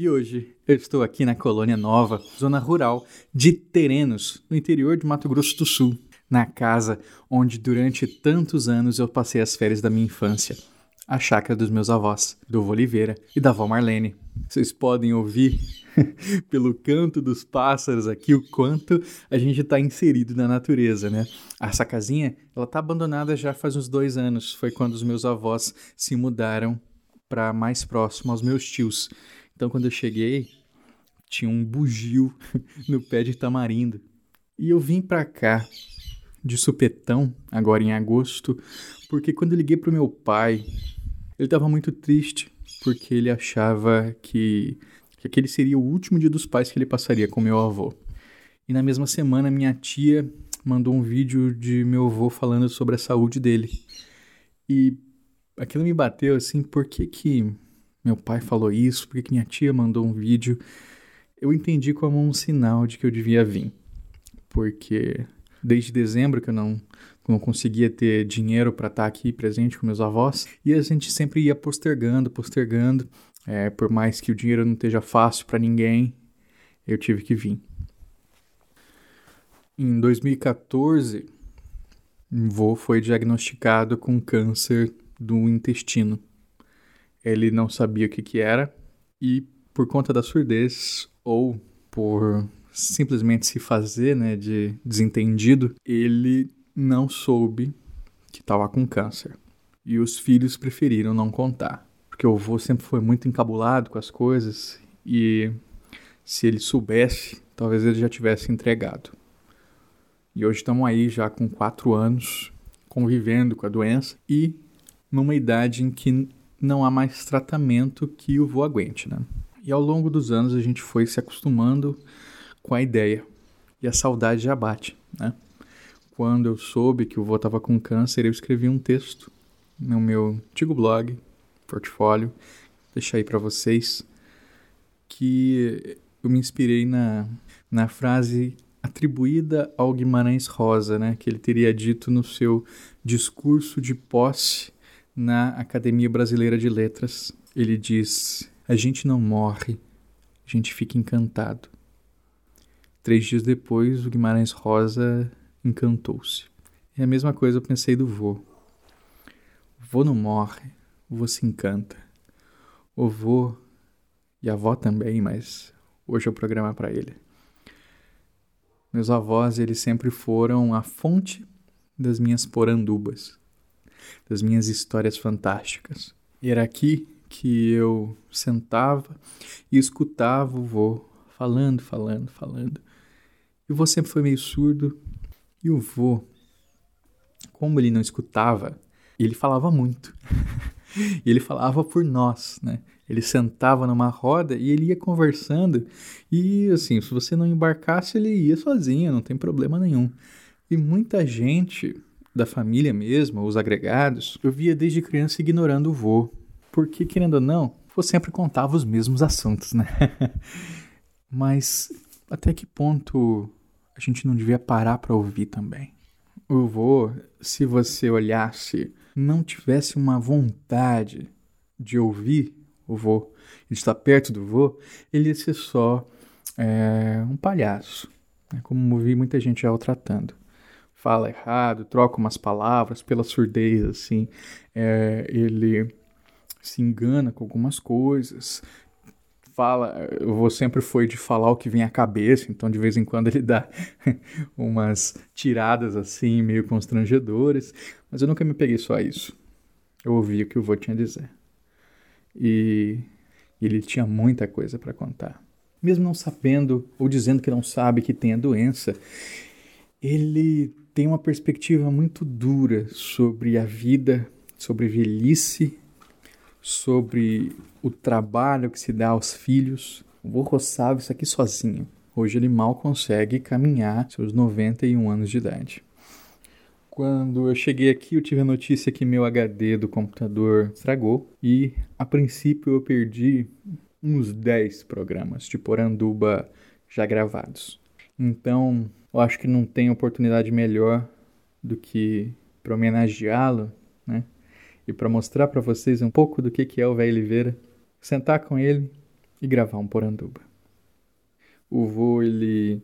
E hoje eu estou aqui na Colônia Nova, zona rural de Terenos, no interior de Mato Grosso do Sul, na casa onde durante tantos anos eu passei as férias da minha infância, a chácara dos meus avós, do vô Oliveira e da avó Marlene. Vocês podem ouvir pelo canto dos pássaros aqui o quanto a gente está inserido na natureza, né? Essa casinha, ela tá abandonada já faz uns dois anos. Foi quando os meus avós se mudaram para mais próximo aos meus tios. Então, quando eu cheguei, tinha um bugio no pé de tamarindo. E eu vim para cá de supetão, agora em agosto, porque quando eu liguei pro meu pai, ele estava muito triste, porque ele achava que, que aquele seria o último dia dos pais que ele passaria com meu avô. E na mesma semana, minha tia mandou um vídeo de meu avô falando sobre a saúde dele. E aquilo me bateu assim, por que que meu pai falou isso? Por que, minha tia mandou um vídeo? Eu entendi como um sinal de que eu devia vir. Porque desde dezembro que eu não, não conseguia ter dinheiro para estar aqui presente com meus avós, e a gente sempre ia postergando, postergando. É, por mais que o dinheiro não esteja fácil para ninguém, eu tive que vir. Em 2014, meu avô foi diagnosticado com câncer do intestino. Ele não sabia o que, que era e, por conta da surdez ou por simplesmente se fazer né, de desentendido, ele não soube que estava com câncer. E os filhos preferiram não contar. Porque o avô sempre foi muito encabulado com as coisas e se ele soubesse, talvez ele já tivesse entregado. E hoje estamos aí já com quatro anos convivendo com a doença e numa idade em que não há mais tratamento que o vô aguente, né? E ao longo dos anos a gente foi se acostumando com a ideia e a saudade já bate, né? Quando eu soube que o vô estava com câncer, eu escrevi um texto no meu antigo blog, portfólio, deixar aí para vocês, que eu me inspirei na, na frase atribuída ao Guimarães Rosa, né, que ele teria dito no seu discurso de posse na Academia Brasileira de Letras. Ele diz: A gente não morre, a gente fica encantado. Três dias depois, o Guimarães Rosa encantou-se. É a mesma coisa eu pensei do vô. O vô não morre, o vô se encanta. O vô e a avó também, mas hoje é o programa para ele. Meus avós, eles sempre foram a fonte das minhas porandubas, das minhas histórias fantásticas. Era aqui que eu sentava e escutava o vô falando, falando, falando. E o vô sempre foi meio surdo. E o vô, como ele não escutava, ele falava muito. e ele falava por nós, né? Ele sentava numa roda e ele ia conversando. E assim, se você não embarcasse, ele ia sozinho, não tem problema nenhum. E muita gente da família mesmo, os agregados, eu via desde criança ignorando o vô. Porque, querendo ou não, vô sempre contava os mesmos assuntos, né? Mas até que ponto a gente não devia parar para ouvir também? O vô, se você olhasse, não tivesse uma vontade de ouvir o vô, de estar perto do vô, ele ia ser só é, um palhaço, né? como vi muita gente já o tratando. Fala errado, troca umas palavras pela surdez, assim, é, ele se engana com algumas coisas, fala, o vô sempre foi de falar o que vem à cabeça, então de vez em quando ele dá umas tiradas assim, meio constrangedoras, mas eu nunca me peguei só a isso. Eu ouvi o que o vô tinha a dizer e ele tinha muita coisa para contar. Mesmo não sabendo ou dizendo que não sabe que tem a doença, ele tem uma perspectiva muito dura sobre a vida, sobre velhice, sobre o trabalho que se dá aos filhos. O vô roçava isso aqui sozinho. Hoje ele mal consegue caminhar seus 91 anos de idade. Quando eu cheguei aqui, eu tive a notícia que meu HD do computador estragou e, a princípio, eu perdi uns 10 programas de Poranduba já gravados. Então, eu acho que não tem oportunidade melhor do que para homenageá-lo, né? E para mostrar para vocês um pouco do que que é o Velho Oliveira, sentar com ele e gravar um Poranduba. O vô ele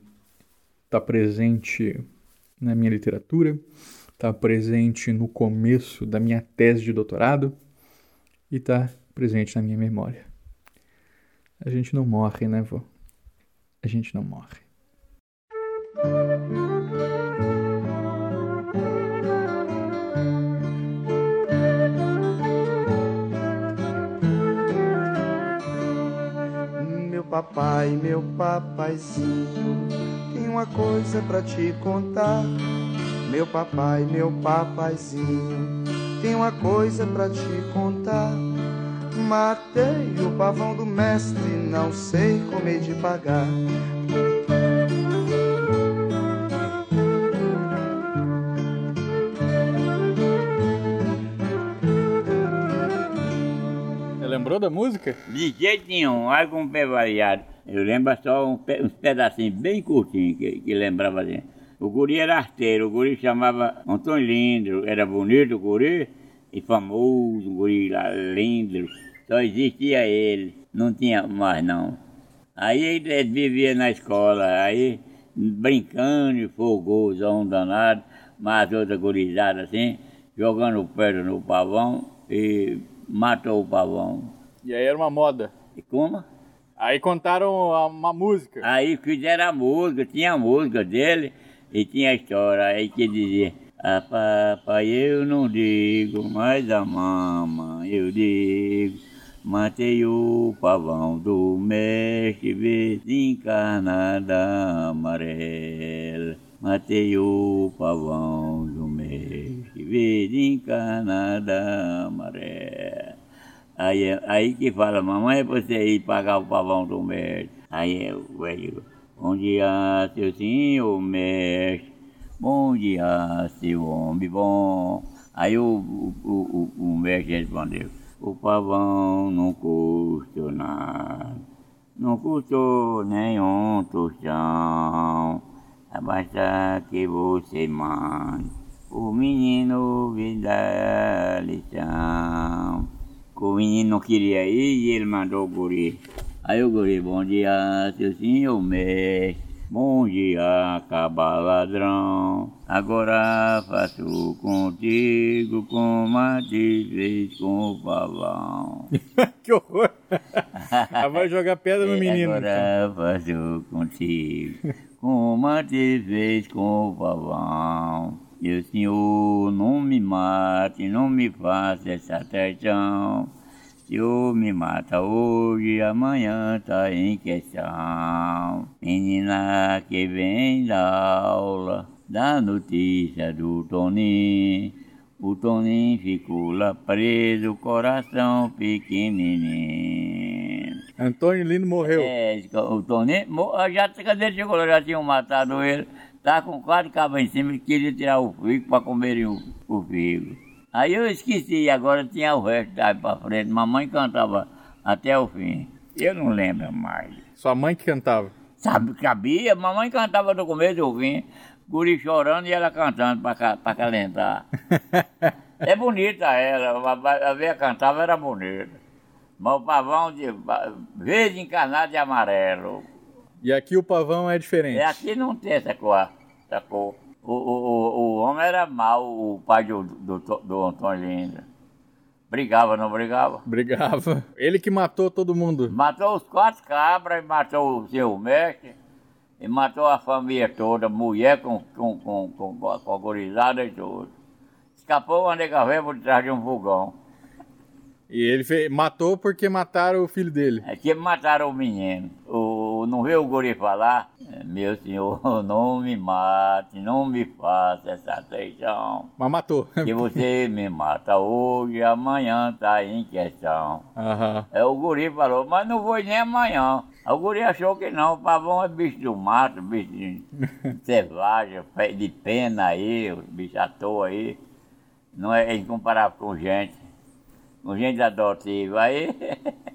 está presente na minha literatura, está presente no começo da minha tese de doutorado e está presente na minha memória. A gente não morre, né, vô? A gente não morre. Papai, meu papaizinho, tem uma coisa pra te contar. Meu papai, meu papaizinho, tem uma coisa pra te contar. Matei o pavão do mestre, não sei como hei de pagar. Lembrou da música? De jeito nenhum, algo um pé variado. Eu lembro só um pe- uns pedacinhos bem curtinhos que, que lembrava assim. O guri era arteiro, o guri chamava Antônio Lindo, era bonito o guri e famoso, o guri lá, lindo. Só existia ele, não tinha mais não. Aí ele vivia na escola, aí brincando, fogosão danado, mas outra gurizada assim, jogando pedra no pavão e matou o pavão. E aí era uma moda. E como? Aí contaram uma música. Aí fizeram a música, tinha a música dele e tinha a história. Aí que dizia, ah, papai, eu não digo, mas a mama eu digo. Matei o pavão do mestre desencarnada amarela. Matei o pavão do mestre desencarnada amarela. Aí, é- aí que fala, mamãe, é você ir pagar o pavão do mestre. Aí é o velho, bom dia, seu senhor mestre, bom dia, seu homem bom. Aí o, o, o, o, mestre respondeu, o pavão não custa nada, não custou nenhum tostão, basta que você mande o menino vir dar lição. O menino não queria ir e ele mandou o guri. Aí o guri, bom dia, seu senhor mestre. Bom dia, caba ladrão. Agora faço contigo como a te fez com o pavão. que horror! Ela vai jogar pedra no menino. então. Agora faço contigo como a te fez com o pavão. E o senhor não me mate, não me faça essa traição. Se o me mata hoje, amanhã tá em questão. Menina que vem da aula, dá notícia do Toninho. O Toninho ficou lá preso, coração pequenininho. Antônio Lino morreu. É, o Toninho, já, quando ele chegou lá, já tinham matado ele. Tá com quatro cabas em cima e queria tirar o figo para comerem o, o figo. Aí eu esqueci, agora tinha o resto daí para frente. Mamãe cantava até o fim. Eu não lembro mais. Sua mãe que cantava. Sabe, cabia? Mamãe cantava do começo ao fim. Guri chorando e ela cantando para calentar. É bonita ela, a, a veia cantava era bonita. Mas o pavão de verde encarnado de amarelo. E aqui o pavão é diferente. É, aqui não tem essa cor. Cor. O, o, o, o homem era mau, o pai do, do, do Antônio Linda. Brigava, não brigava? Brigava. Ele que matou todo mundo. Matou os quatro cabras, matou o seu mestre, e matou a família toda, mulher com, com, com, com, com a gurizada e tudo. Escapou uma nega velha por trás de um fogão. E ele fe- matou porque mataram o filho dele. É que mataram o menino. O, não viu o guri falar? É, Meu senhor, não me mate, não me faça essa traição. Mas matou. Que você me mata hoje, amanhã tá em questão. Aham. É o guri falou, mas não vou nem amanhã. O guri achou que não, o pavão é bicho do mato, bicho de selvagem, de pena aí, bicho à toa aí. Não é incomparável com gente, com gente adotiva. Aí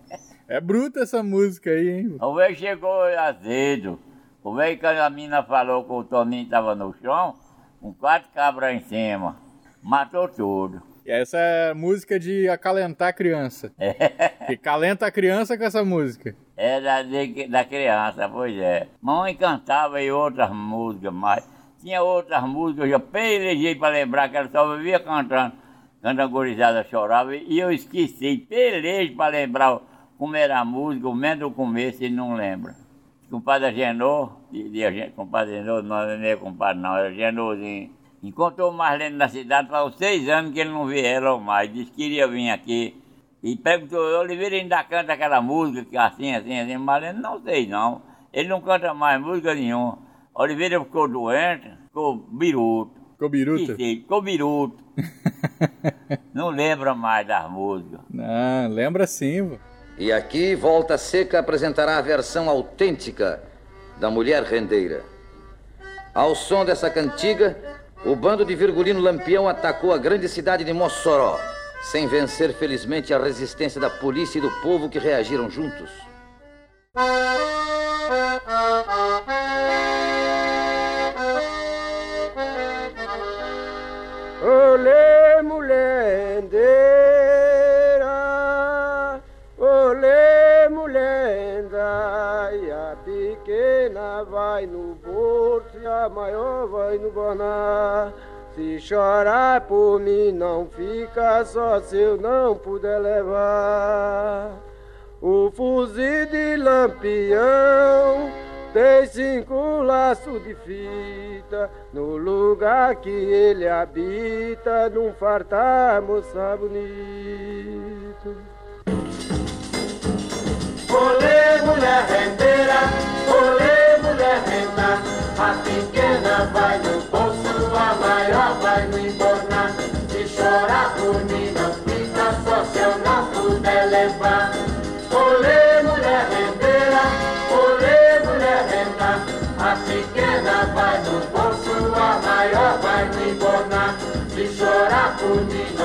É bruta essa música aí, hein? o velho chegou azedo. O velho, quando a mina falou que o Toninho estava no chão, com quatro cabras em cima, matou tudo. E essa é música de acalentar a criança. Que calenta a criança com essa música. É da, de- da criança, pois é. Mamãe cantava e outras músicas, mas tinha outras músicas, eu já pelejei para lembrar que ela só vivia cantando. Quando a gurizada chorava, e eu esqueci, pelejo para lembrar como era a música, o menos do começo ele não lembra. Compadre Agenor, de, de, compadre Agenor, não era nem compadre não, era Agenorzinho. Encontrou Marlene na cidade, faz seis anos que ele não via ela mais, disse que iria vir aqui. E perguntou, Oliveira ainda canta aquela música que assim, assim, assim. Marlene, não sei não. Ele não canta mais música nenhuma. Oliveira ficou doente, ficou biruto. Ficou? Esqueci, Ficou biruto. não lembra mais das músicas. Não, lembra sim, vô. E aqui Volta Seca apresentará a versão autêntica da Mulher Rendeira. Ao som dessa cantiga, o bando de Virgulino Lampião atacou a grande cidade de Mossoró, sem vencer felizmente a resistência da polícia e do povo que reagiram juntos. Olê, vai no porto e a maior vai no baná. Se chorar por mim não fica só se eu não puder levar. O fuzil de lampião tem cinco laços de fita no lugar que ele habita, num fartar moça bonito. Olê, mulher rendeira, olê, A pequena vai no bolso, a maior vai no embornar. Se chorar por mim não fica só se eu não puder levar. Olê, mulher rendeira, olê, mulher renda. A pequena vai no bolso, a maior vai no embornar. Se chorar por mim não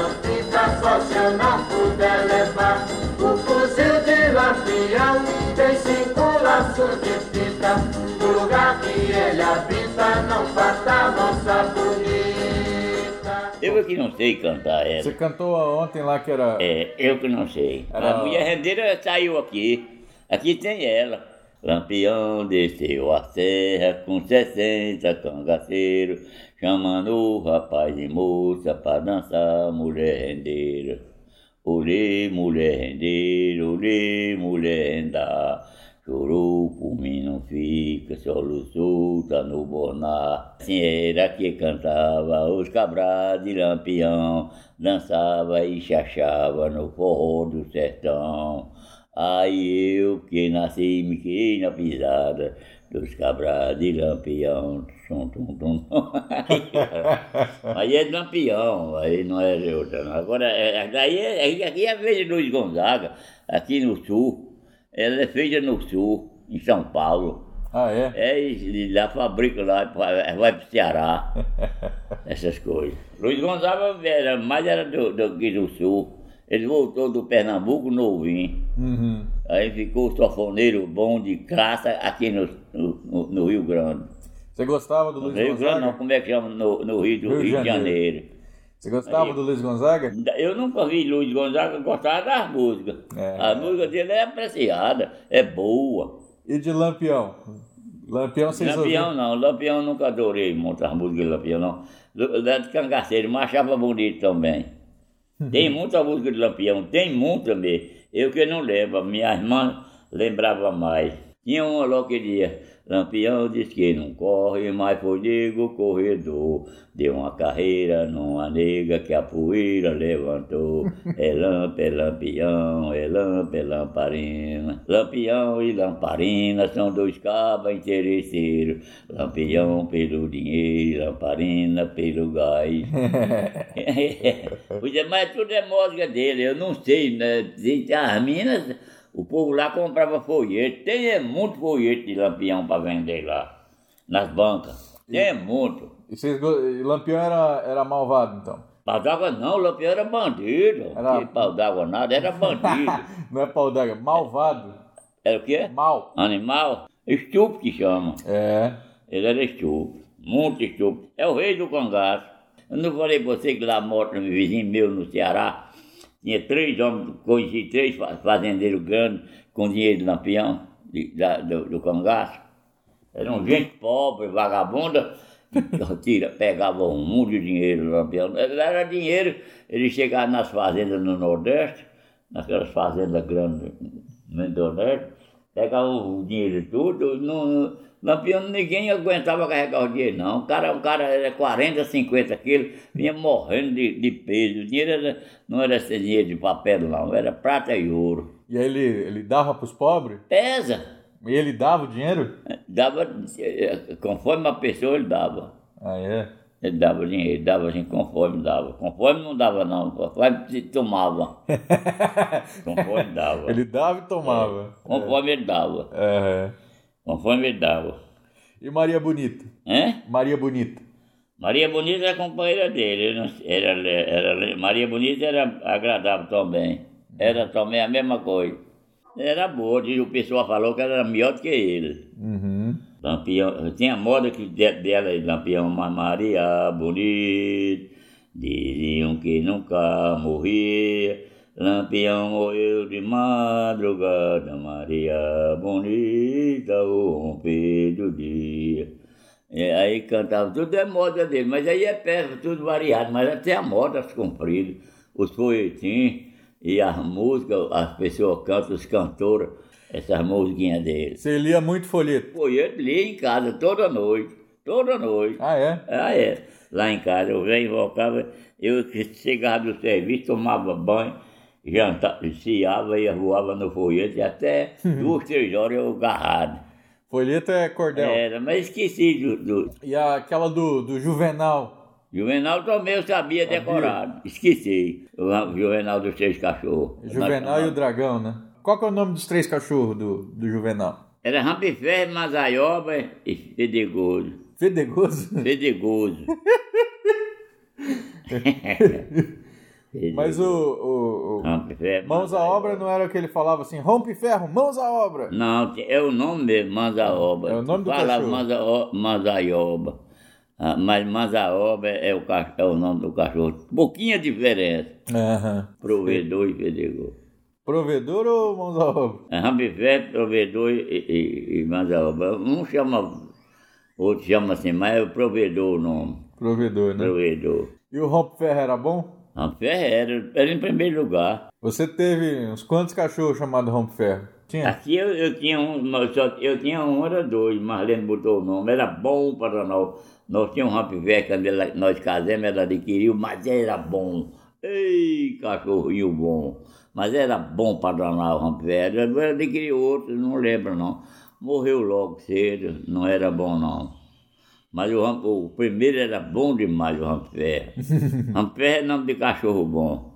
não puder levar. O fuzil de lampião tem cinco laços de fita. No lugar que ele habita não falta moça bonita. Eu é que não sei cantar ela. Você cantou ontem lá que era. É, eu que não sei. Era- A mulher rendeira saiu aqui. Aqui tem ela. Lampião desceu a serra com 60 cangaceiros, chamando rapaz e moça pra dançar mulher rendeira. Olê, mulher rendeira, olê, mulher renda. Chorou por mim não fica, solo solta no bornar. Assim era que cantava os cabras de lampião, dançava e chachava no forró do sertão. Aí eu que nasci me quei na pisada dos cabras de lampião. Tum, tum, tum. Aí é de lampião, aí não é de outra. não. Agora, é, daí é, aqui é a vez de Luiz Gonzaga, aqui no sul. Ela é feita no sul, em São Paulo. Ah, é? É, e lá fabrica lá, vai pro Ceará, essas coisas. Luiz Gonzaga era, mais era do, do, aqui do sul. Ele voltou do Pernambuco novinho. Uhum. Aí ficou sofoneiro bom de classe aqui no, no, no Rio Grande. Você gostava do Luiz Rio Grande não, Gonzaga? como é que chama? No, no Rio, do Rio de Rio, de Janeiro. Janeiro. Você gostava Aí. do Luiz Gonzaga? Eu nunca vi Luiz Gonzaga gostar das músicas. É. A música dele é apreciada, é boa. E de Lampião? Lampião vocês Lampião ouviram? não, Lampião nunca adorei muitas músicas de Lampião não. Lá de Cangaceiro, mas achava bonito também. Tem muita música de Lampião, tem muita mesmo. Eu que não lembro, minha irmã lembrava mais. Tinha uma lá que dizia, Lampião diz que não corre, mas foi nego corredor. Deu uma carreira numa nega que a poeira levantou. É lampa, é lampião, é lampa, é lamparina. Lampião e lamparina são dois cabas interesseiros. Lampião pelo dinheiro, lamparina pelo gás. pois é, mas tudo é música dele, eu não sei, né? As minas, O povo lá comprava folheto. Tem é, muito folheto de lampião para vender lá, nas bancas. Tem é, muito. E, vocês, e Lampião era, era malvado, então? Pau d'água não, Lampião era bandido. Era- Que pau d'água nada, era bandido. Não é pau d'água, malvado. era o quê? Mal. Animal? Estúpido que chama. É. Ele era estúpido, muito estúpido. É o rei do cangaço. Eu não falei pra você que lá morto, um vizinho meu no Ceará, tinha três homens, conheci três fa- fazendeiros grandes com dinheiro do lampião, de- da- do, do cangaço. Eram gente pobre, vagabunda, tira, pegavam um mundo de dinheiro do lampião. Era dinheiro, eles chegavam nas fazendas no Nordeste, naquelas fazendas grandes no Nordeste, pegavam o dinheiro tudo, no Lampião ninguém aguentava carregar o dinheiro, não. O cara, o cara era 40, 50 quilos, vinha morrendo de, de peso. O dinheiro era- não era esse dinheiro de papel, não, era prata e ouro. E aí ele, ele dava pros pobres? Pesa! E ele dava o dinheiro? Dava, conforme a pessoa ele dava. Ah, é? Ele dava dinheiro, dava assim, conforme dava. Conforme não dava, não, conforme se tomava. Conforme dava. Ele dava e tomava. Conforme ele dava. É. Conforme ele dava. E Maria Bonita? Hein? Maria Bonita. Maria Bonita era a companheira dele. Era, era, Maria Bonita era agradável também. Era também a mesma coisa. Era boa, diz, o pessoal falou que era melhor do que ele. Uhum. Lampião, tinha moda que de- dela, Lampião, mas Maria Bonita, diziam que nunca morria. Lampião morreu de madrugada, Maria Bonita, o romper do dia. É, aí cantava, tudo é moda dele, mas aí é peça, tudo variado, mas até a moda as compridas, os folhetins e as músicas, as pessoas cantam, os cantores, essas musiquinhas dele. Você lia muito folheto? Folheto lia em casa toda noite, toda noite. Ah, é? Ah, é. Lá em casa, eu venho invocava, eu chegava do serviço, tomava banho, jantava, ciava e voava no folheto, e até duas, três horas eu agarrado. Folheto é cordel. Era, mas esqueci do, do E aquela do, do Juvenal? Juvenal também eu sabia decorado. Esqueci. O Juvenal dos Três Cachorros. Juvenal e o Dragão, né? Qual que é o nome dos três cachorros do, do Juvenal? Era Rampiferro, Mazaioba e Fedegoso. Fedegoso? Fedegoso. Mas o, o, o- Rampiferro, Mãos à obra não era o que ele falava assim, rompe ferro, mãos à obra. Não, é o nome mesmo, Manzaoba. É o nome do cachorro. Manza- Manzaioba. Ah, mas Manzaoba é o, é o nome do cachorro. Pouquinha diferença. Aham. Provedor e Fedegoso. Provedor ou mãos à obra? É Rampiferro, Provedor e, e, e Manzaoba. Um chama, outro chama assim, mas é o Provedor o nome. Provedor, né? Provedor. E o rompe ferro era bom? Rampiferro era, era em primeiro lugar. Você teve uns quantos cachorros chamados rompe ferro? Tinha? Aqui eu, eu tinha um, eu tinha um, era dois, Marlene botou o nome, era bom para nós. Nós tínhamos um rampivec, quando ela- nós casamos, ela adquiriu, mas era bom. Ei, cachorrinho bom. Mas era bom para danar o rampivec. Ela adquiriu outro, não lembro não. Morreu logo cedo, não era bom não. Mas o, o primeiro era bom demais, o rampivec. rampivec é nome de cachorro bom.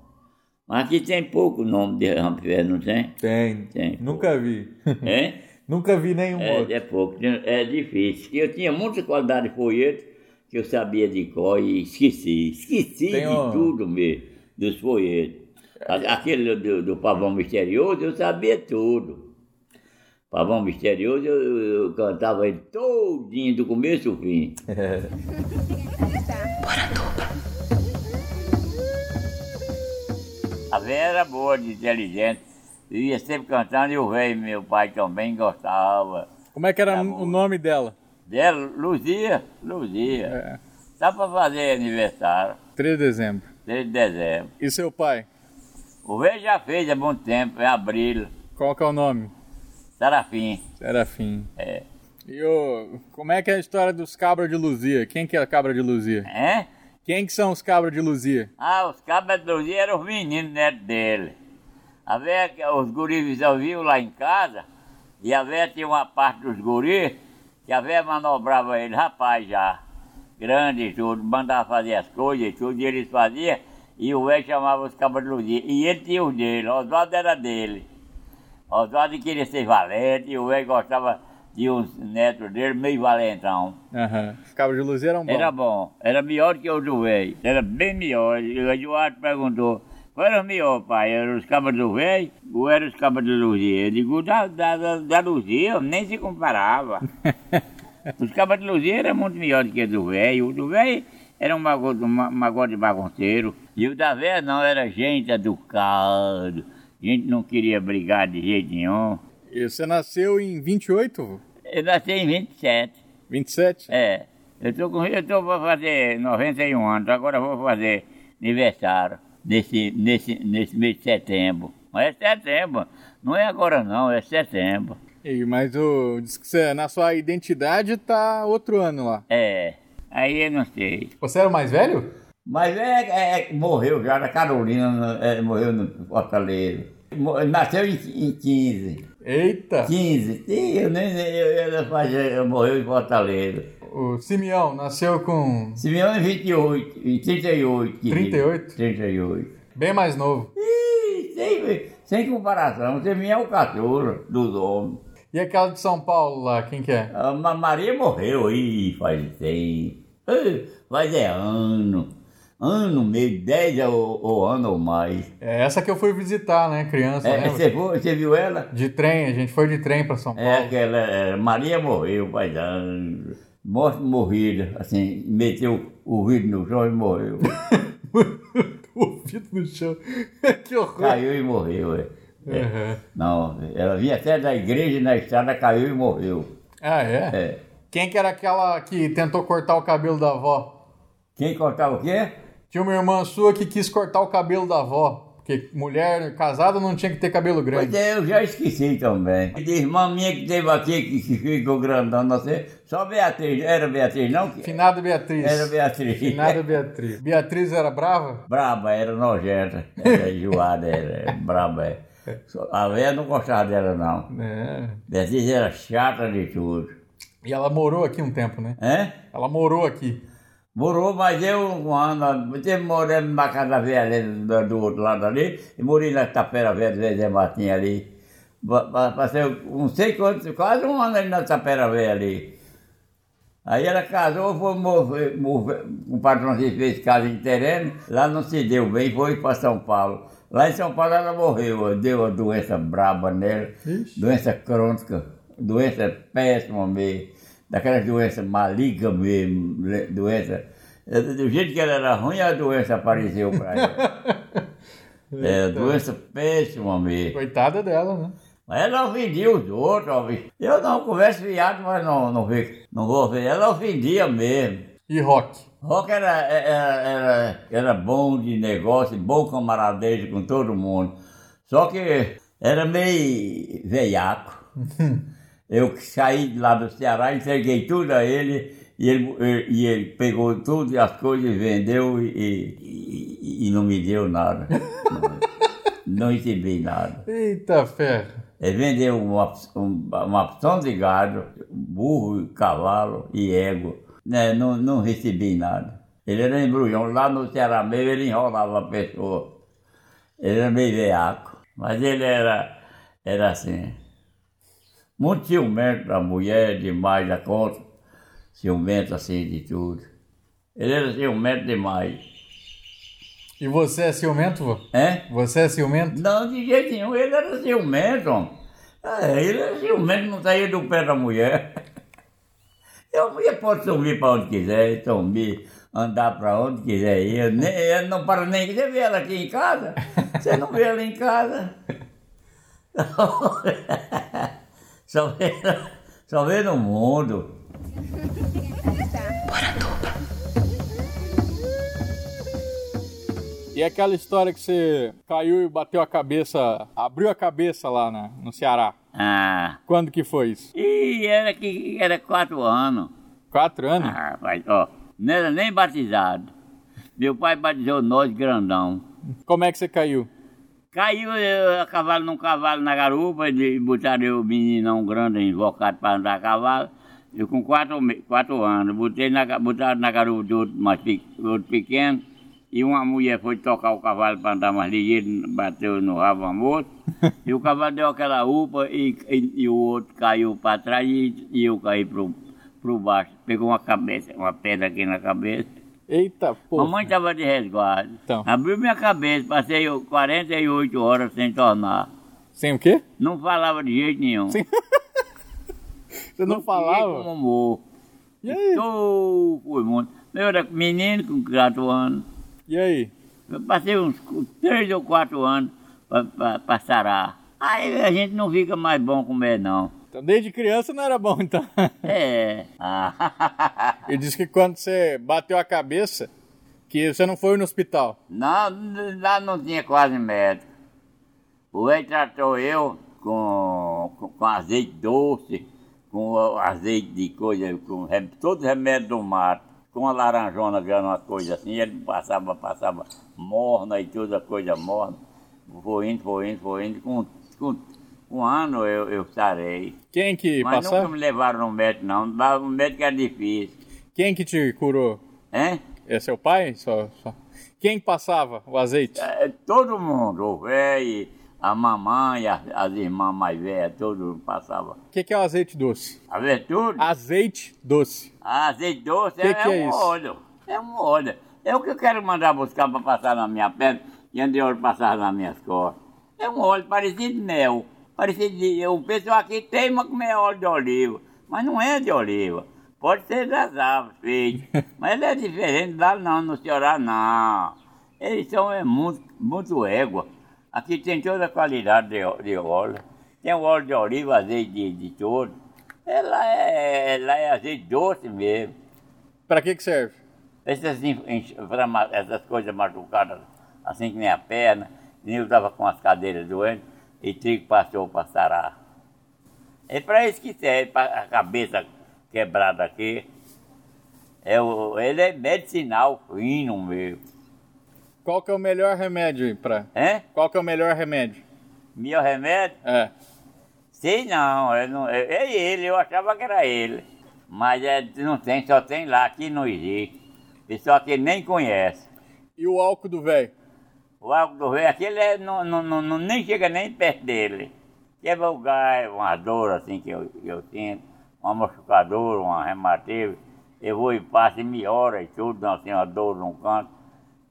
Mas aqui tem pouco nome de rampivec, não tem? Tem. Tem. Nunca vi. Hein? Nunca vi nenhum outro. É, é pouco, é difícil. Eu tinha muita qualidade de folheto que eu sabia de cor e esqueci. Esqueci Tem de um- tudo mesmo, dos folhetos. A- Aquele do, do pavão misterioso, eu sabia tudo. Pavão misterioso, eu, eu- eu cantava ele todinho, do começo ao fim. É. A velha era boa, de inteligente. Vivia sempre cantando e o velho, meu pai também gostava. Como é que era Tá o nome dela? Dela, Luzia, Luzia. É. Dá pra fazer aniversário, 3 de dezembro. 3 de dezembro. E seu pai? O velho já fez há muito tempo, em abril, Qual que é o nome? Sarafim. Serafim. É. E o, como é que é a história dos cabras de Luzia? Quem que é a cabra de Luzia? Hein? Quem que são os cabras de Luzia? Ah, os cabras de Luzia eram os meninos netos dele. A velha, os guris viam lá em casa, e a velha tinha uma parte dos guris, que a velha manobrava ele, rapaz já, grande e tudo, mandava fazer as coisas e tudo, e eles faziam, e o velho chamava os cabras de Luzia. E ele tinha os dele, Oswaldo era dele. Oswaldo queria ser valente e o velho gostava de uns netos dele meio valentão. Aham. Os cabos de luz eram bons. Era bom, era melhor que o do velho, era bem melhor. E o Eduardo perguntou, qual era melhor, pai? Era os cabos do velho ou era os cabos da Luzia? Eu digo, da, da, da, da Luzia nem se comparava. os cabos de Luzia eram muito melhores que o do velho. O do velho era um magote, um magote bagunceiro. E o da velha não, era gente educada. Gente não queria brigar de jeito nenhum. E você nasceu em 28, vô? Eu nasci em 27. 27? É. Eu tô, com, eu tô pra fazer 91 anos, agora eu vou fazer aniversário nesse, nesse, nesse mês de setembro. Mas é setembro, não é agora não, é setembro. E, mas o, diz que você, na sua identidade tá outro ano lá. É, aí eu não sei. Você era o mais velho? Mas é, é- é- morreu já na Carolina, é, morreu no Fortaleza. Nasceu em, em 15. Eita! 15. Ih, eu nem, eu, fazia- eu morreu em Fortaleza. O Simeão nasceu com Simeão em 28, em 38. querido. 38? 38. bem mais novo. Ih, sem, sem comparação, Simeão é o caçula dos homens. E aquela de São Paulo lá, quem que é? A Ma- Maria morreu aí faz tempo. Faz é ano. Ano, meio, dez ou, ou ano ou mais. É essa que eu fui visitar, né, criança, É, você, foi- você viu ela? De trem, a gente foi de trem pra São Paulo. É aquela. é, Maria morreu faz anos. Morte morrida, assim, meteu o vidro no chão e morreu. o ouvido no chão. que horror. Caiu e morreu, é. É. Uhum. Não, ela vinha até da igreja na estrada caiu e morreu. Ah, é? É. Quem que era aquela que tentou cortar o cabelo da avó? Quem cortava o quê? Tinha uma irmã sua que quis cortar o cabelo da avó. Porque mulher casada não tinha que ter cabelo grande. Pois é, eu já esqueci também. De irmã minha que teve aqui, que, ficou grandão, não sei. Só Beatriz, era Beatriz, não? Finada Beatriz. Era Beatriz. Finada Beatriz. Beatriz era brava? Braba, era nojenta, era enjoada, era braba. é. A velha não gostava dela, não. É. Beatriz era chata de tudo. E ela morou aqui um tempo, né? Hã? Ela morou aqui. Morou, mas eu, um ano, morei numa casa velha ali do, do outro lado ali, e morei na tapera velha do Zé Martinho ali. Pa- pa- Passei não sei quantos, quase um ano ali na tapera velha ali. Aí ela casou, foi mover, mover, o patrãozinho fez casa em terreno, lá não se deu bem, foi para São Paulo. Lá em São Paulo ela morreu, deu uma doença braba nela, Ixi. doença crônica, doença péssima mesmo, daquelas doenças malignas mesmo, doença. eh, Do jeito que ela era ruim, a doença apareceu para ela. É, doença péssima mesmo. Coitada dela, né? Mas ela ofendia os outros, ofendia. eu não converso fiado, mas não, não, não vou ofender. Ela ofendia mesmo. E rock? Rock era, era, era, era bom de negócio, bom camaradagem com todo mundo. Só que era meio veiaco. Eu saí lá do Ceará, entreguei tudo a ele, e ele, e ele pegou tudo, as coisas, vendeu e, e, e não me deu nada. Não, não recebi nada. Eita ferro. Ele vendeu uma, um- uma opção de gado, burro, cavalo e ego. Né, não, não recebi nada. Ele era embrulhão. Lá no Ceará mesmo ele enrolava a pessoa. Ele era meio veaco. Mas ele era, era assim. Muito ciumento da mulher, demais da conta. Ciumento assim de tudo. Ele era ciumento demais. E você é ciumento, vô? É? Você é ciumento? Não, de jeito nenhum, ele era ciumento. homem. É, ele era ciumento, não saía do pé da mulher. E a mulher pode sumir para onde quiser, sumir, andar para onde quiser ir. Nem, ele não para nem. Você vê ela aqui em casa? Você não vê ela em casa? Só vê no mundo. E aquela história que você caiu e bateu a cabeça, abriu a cabeça lá na, no Ceará. Ah, Quando que foi isso? e era que era quatro anos. Quatro anos? Ah, rapaz, ó, não era nem batizado. Meu pai batizou nós grandão. Como é que você caiu? Caiu eu a cavalo num cavalo na garupa, e botaram eu, meninão grande, invocado para andar a cavalo. Eu com quatro, quatro anos, botei na, botaram na garupa de outro, mais outro pequeno, e uma mulher foi tocar o cavalo para andar mais ligeiro, bateu no rabo a moça, e o cavalo deu aquela upa e, e, e o outro caiu para trás e, e eu caí pro, pro baixo. Pegou uma cabeça, uma pedra aqui na cabeça. Eita, pô. Mamãe estava de resguardo. Então. Abriu minha cabeça, passei 48 horas sem tornar. Sem o quê? Não falava de jeito nenhum. Sem- Você não Fiquei falava? como morro. E aí? Tô, fui muito. Eu era menino com 4 anos. E aí? Eu passei uns 3 ou 4 anos para sarar. Aí a gente não fica mais bom comer, não. Então, desde criança não era bom, então. É. Ah. Ele disse que quando você bateu a cabeça, que você não foi no hospital. Não, lá não tinha quase médico. O rei tratou eu com, com, com azeite doce, com azeite de coisa, com re- todo remédio do mato, com a laranjona, era uma coisa assim, ele passava, passava morna e toda coisa morna. Foi indo, foi indo, foi indo, com, com um ano eu, eu sarei. Quem que Mas passava? nunca me levaram no médico, não. O médico era difícil. Quem que te curou? Hein? É seu pai? Só, só- Quem que passava o azeite? É, todo mundo, o velho, a mamãe, as, as irmãs mais velhas, todo mundo passava. O que, que é o azeite doce? A ver tudo? Azeite doce. Ah, azeite doce Que é, que é um isso? óleo. É um óleo. É o que eu quero mandar buscar para passar na minha perna e andei óleo passar nas minhas costas. É um óleo parecido de mel. Parecido de, o pessoal aqui teima comer óleo de oliva, mas não é de oliva. Pode ser das árvores, filho. mas ele é diferente lá não, no Ceará não. Eles são é muito, muito égua. Aqui tem toda a qualidade de, de óleo. Tem o óleo de oliva, azeite de, de todo. Ela é, ela é azeite doce mesmo. Pra que que serve? Essas, essas coisas machucadas, assim que nem a perna, eu estava com as cadeiras doentes, e trigo passou para sarar. É para isso que serve, para a cabeça quebrada aqui. É o, ele é medicinal fino mesmo. Qual que é o melhor remédio aí pra... Hein? Qual que é o melhor remédio? Meu remédio? É. Sei não, eu não é, é ele, eu achava que era ele. Mas é, não tem, só tem lá, aqui não existe. Pessoal que nem conhece. E o álcool do velho? O álcool do velho, aquele é, não, não, não, nem chega nem perto dele. Quebra o gás, uma dor assim que eu, que eu sinto, uma machucadora, uma reumatismo. Eu vou e passo e me ora e tudo, não tem uma dor num canto.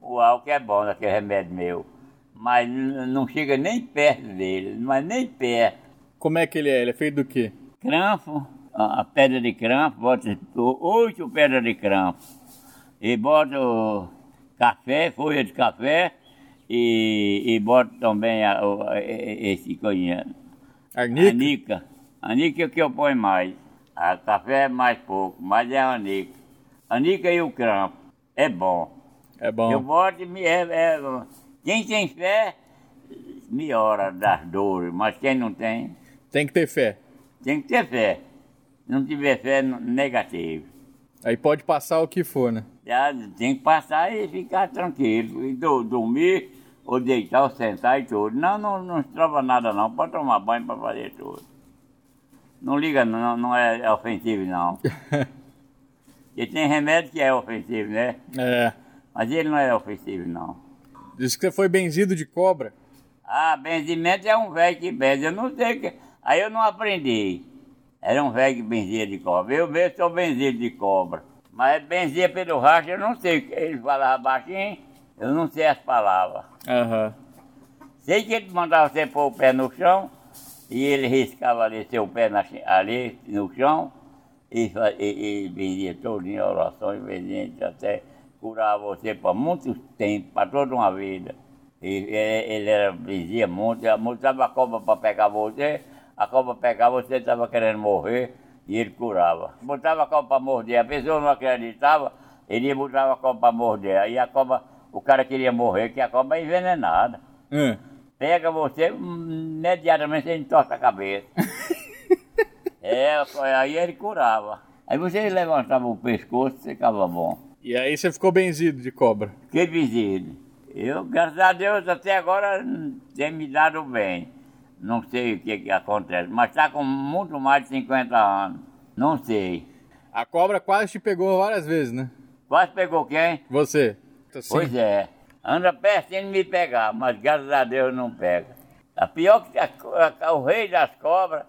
O álcool é bom, daquele remédio meu. Mas não chega nem perto dele, mas nem perto. Como é que ele é? Ele é feito do quê? Cranfo, a, a pedra de cranfo, bota oito pedras de cranfo. E bota café, folha de café, e, e bota também a, a- e- esse coisinha. Arnica? Anica. Anica é o que eu ponho mais. A café é mais pouco, mas é a anica. Anica e o cranfo. É bom. É bom. Eu boto e me. É, é- quem tem fé, melhora das dores, mas quem não tem, Tem que ter fé. tem que ter fé. Se não tiver fé, negativo. Aí pode passar o que for, né? Tem que passar e ficar tranquilo. E do- dormir, ou deitar, ou sentar e tudo. Não, não, não estrova nada não. Pode tomar banho para fazer tudo. Não liga, não, não é ofensivo não. E tem remédio que é ofensivo, né? É. Mas ele não é ofensivo não. Diz que você foi benzido de cobra. Ah, benzimento é um velho que benze. Eu não sei que. Aí eu não aprendi. Era um velho que benzia de cobra. Eu mesmo sou benzido de cobra. Mas benzia pelo racho, eu não sei. Ele falava baixinho, eu não sei as palavras. Aham. Sei que ele mandava você pôr o pé no chão e ele riscava ali seu pé na ali no chão e, e, e benzia todinho orações, benzia até curar você para muito tempo, para toda uma vida. E ele, era, benzia muito, botava a cobra para pegar você, a cobra pegava você, estava querendo morrer e ele curava. Botava a cobra para morder, a pessoa não acreditava, ele botar a cobra para morder. Aí a cobra, o cara queria morrer, que a cobra é envenenada Hum. pega você, hum, imediatamente ele entorta a cabeça. é, aí ele curava. Aí você levantava o pescoço e ficava bom. E aí você ficou benzido de cobra. Que visível. Eu, graças a Deus, até agora hum, tem me dado bem. Não sei o que, que acontece, mas está com muito mais de 50 anos. Não sei. A cobra quase te pegou várias vezes, né? Quase pegou quem? Você. Assim, Pois é. Anda pertinho de me pegar, mas graças a Deus não pega. A pior que a, a- o rei das cobras,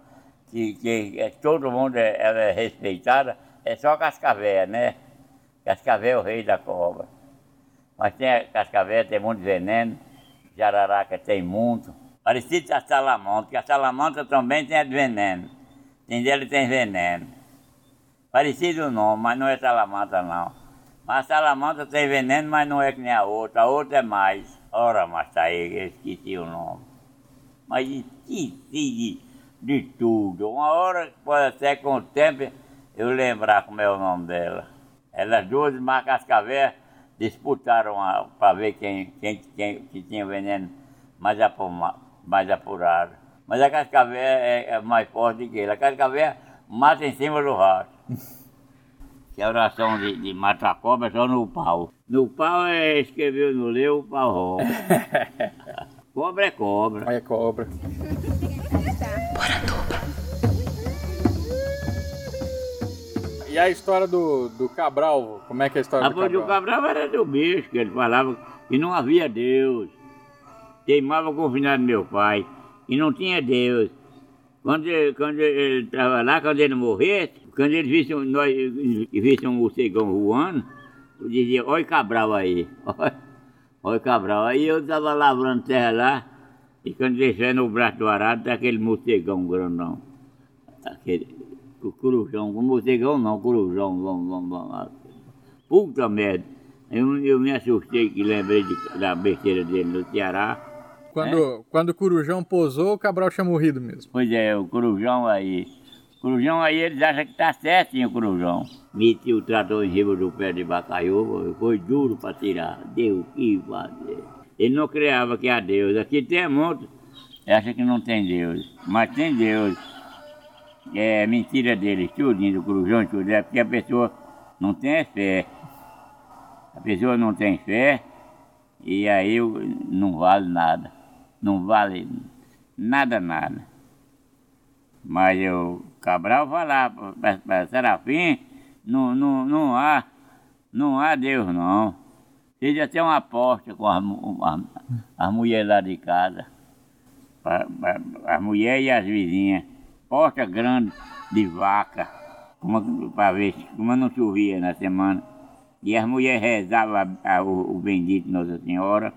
que, que é- todo mundo é, ela é respeitada, é só Cascavel, né? Cascavel é o rei da cobra. Mas tem a Cascavel, tem muito veneno, Jararaca tem muito. Parecido com a salamandra, porque a salamandra também tem veneno. Tem dele tem veneno. Parecido o nome, mas não é salamandra não. Mas a salamandra tem veneno, mas não é que nem a outra. A outra é mais. Ora, mas tá aí, eu esqueci o nome. Mas esqueci de, de tudo. Uma hora, pode ser com o tempo, eu lembrar como é o nome dela. Elas duas, mais cascavel, disputaram para ver quem, quem, quem que tinha veneno mais, apuma, mais apurado. Mas a cascavel é, é mais forte que ele. A cascavel mata em cima do rastro. Que a oração de, de matar a cobra é só no pau. No pau é escreveu no leu, o pau rouba. cobra é cobra. É cobra. E a história do, do Cabral? Como é que é a história A do voz do Cabral? Cabral era do bicho, que ele falava que não havia Deus. Teimava com o finado do meu pai, e não tinha Deus. Quando, quando ele estava lá, quando ele morresse, quando ele visse, um- nós, visse um morcegão voando, eu dizia, olha Cabral aí, olha, Cabral. Aí eu estava lavrando terra lá, e quando deixei no braço do arado, tá aquele morcegão grandão. Aquele corujão, morcegão não, corujão, vamos, vamos, vamos. Puta merda. Eu, eu me assustei que lembrei de- da besteira dele no Ceará. Quando, quando o Corujão posou, o Cabral tinha morrido mesmo. Pois é, o Corujão aí. Corujão aí, eles acham que tá certinho o Corujão. Meti o trator em riba do pé de bacaiúva, foi duro para tirar. Deu o que fazer. Ele não criava que há Deus. Aqui tem muito, acha que não tem Deus. Mas tem Deus. É mentira deles, tudinho do Corujão, tudo. É porque a pessoa não tem fé. A pessoa não tem fé e aí não vale nada. Não vale nada, nada. Mas o Cabral falava para Serafim, não, não, não há, não há Deus não. Já tem uma aposta com as, as, as mulheres lá de casa. As mulheres e as vizinhas. Porta grande de vaca. Para ver como não chovia na semana. E as mulheres rezavam a- a- o, o bendito Nossa Senhora,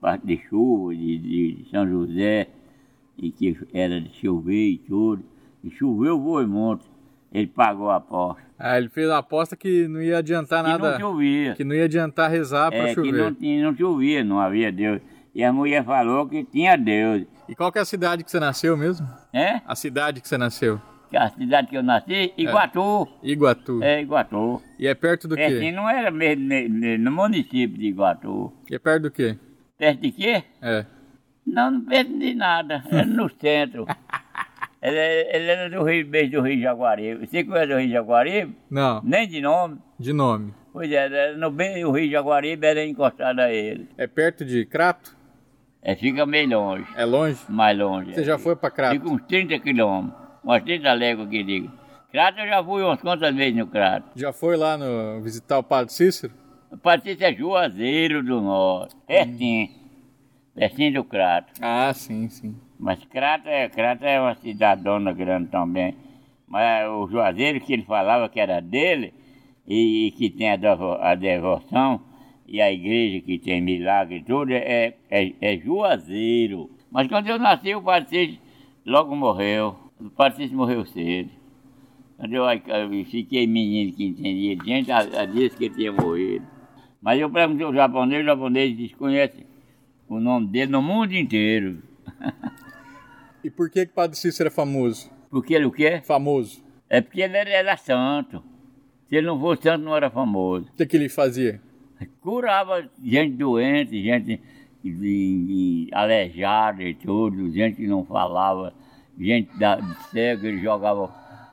parte de chuva, de, de São José, e que era de chover e tudo. E choveu, foi muito. Ele pagou a aposta. Ah, ele fez a aposta que não ia adiantar Que nada. não chovia. Que não ia adiantar rezar pra É, que chover. não, tinha, não chovia, não havia Deus. E a mulher falou que tinha Deus. E qual que é a cidade que você nasceu mesmo? É? A cidade que você nasceu? Que a cidade que eu nasci, Iguatu. Iguatu. É, Iguatu. E é perto do É, assim, quê? não era mesmo ne- ne- no município de Iguatu. E é perto do quê? Perto de quê? É. Não, não perto de nada. Era no centro. Ele, ele era do Rio, beijo do Rio Jaguaribe. Você conhece o Rio Jaguaribe? Não, Nem de nome. de nome. Pois é, era no bem, o Rio Jaguaribe era encostado a ele. É perto de Crato? É, fica meio longe, É longe? mais longe. Você já foi pra Crato? Fica uns 30 quilômetros, umas 30 léguas que digo. Crato eu já fui umas quantas vezes no Crato. Já foi lá no visitar o Padre Cícero? Patrícia é Juazeiro do Norte, pertinho, pertinho do Crato. Ah, sim, sim. Mas Crato é, Crato é uma cidadona grande também. Mas o Juazeiro que ele falava que era dele, e, que tem a, devo- a devoção, e a igreja que tem milagre e tudo, é, é, é Juazeiro. Mas quando eu nasci, o Patrício logo morreu. O Patrício morreu cedo. Quando eu, eu fiquei menino que entendia gente, a, a disse que ele tinha morrido. Mas eu perguntei ao japonês, o japonês desconhece o nome dele no mundo inteiro. E por que que Padre Cícero é famoso? Porque ele o quê? Famoso. É porque ele era, santo. Se ele não fosse santo, não era famoso. O que que ele fazia? Curava gente doente, gente de, de aleijada e tudo, gente que não falava, gente da, de cego, ele jogava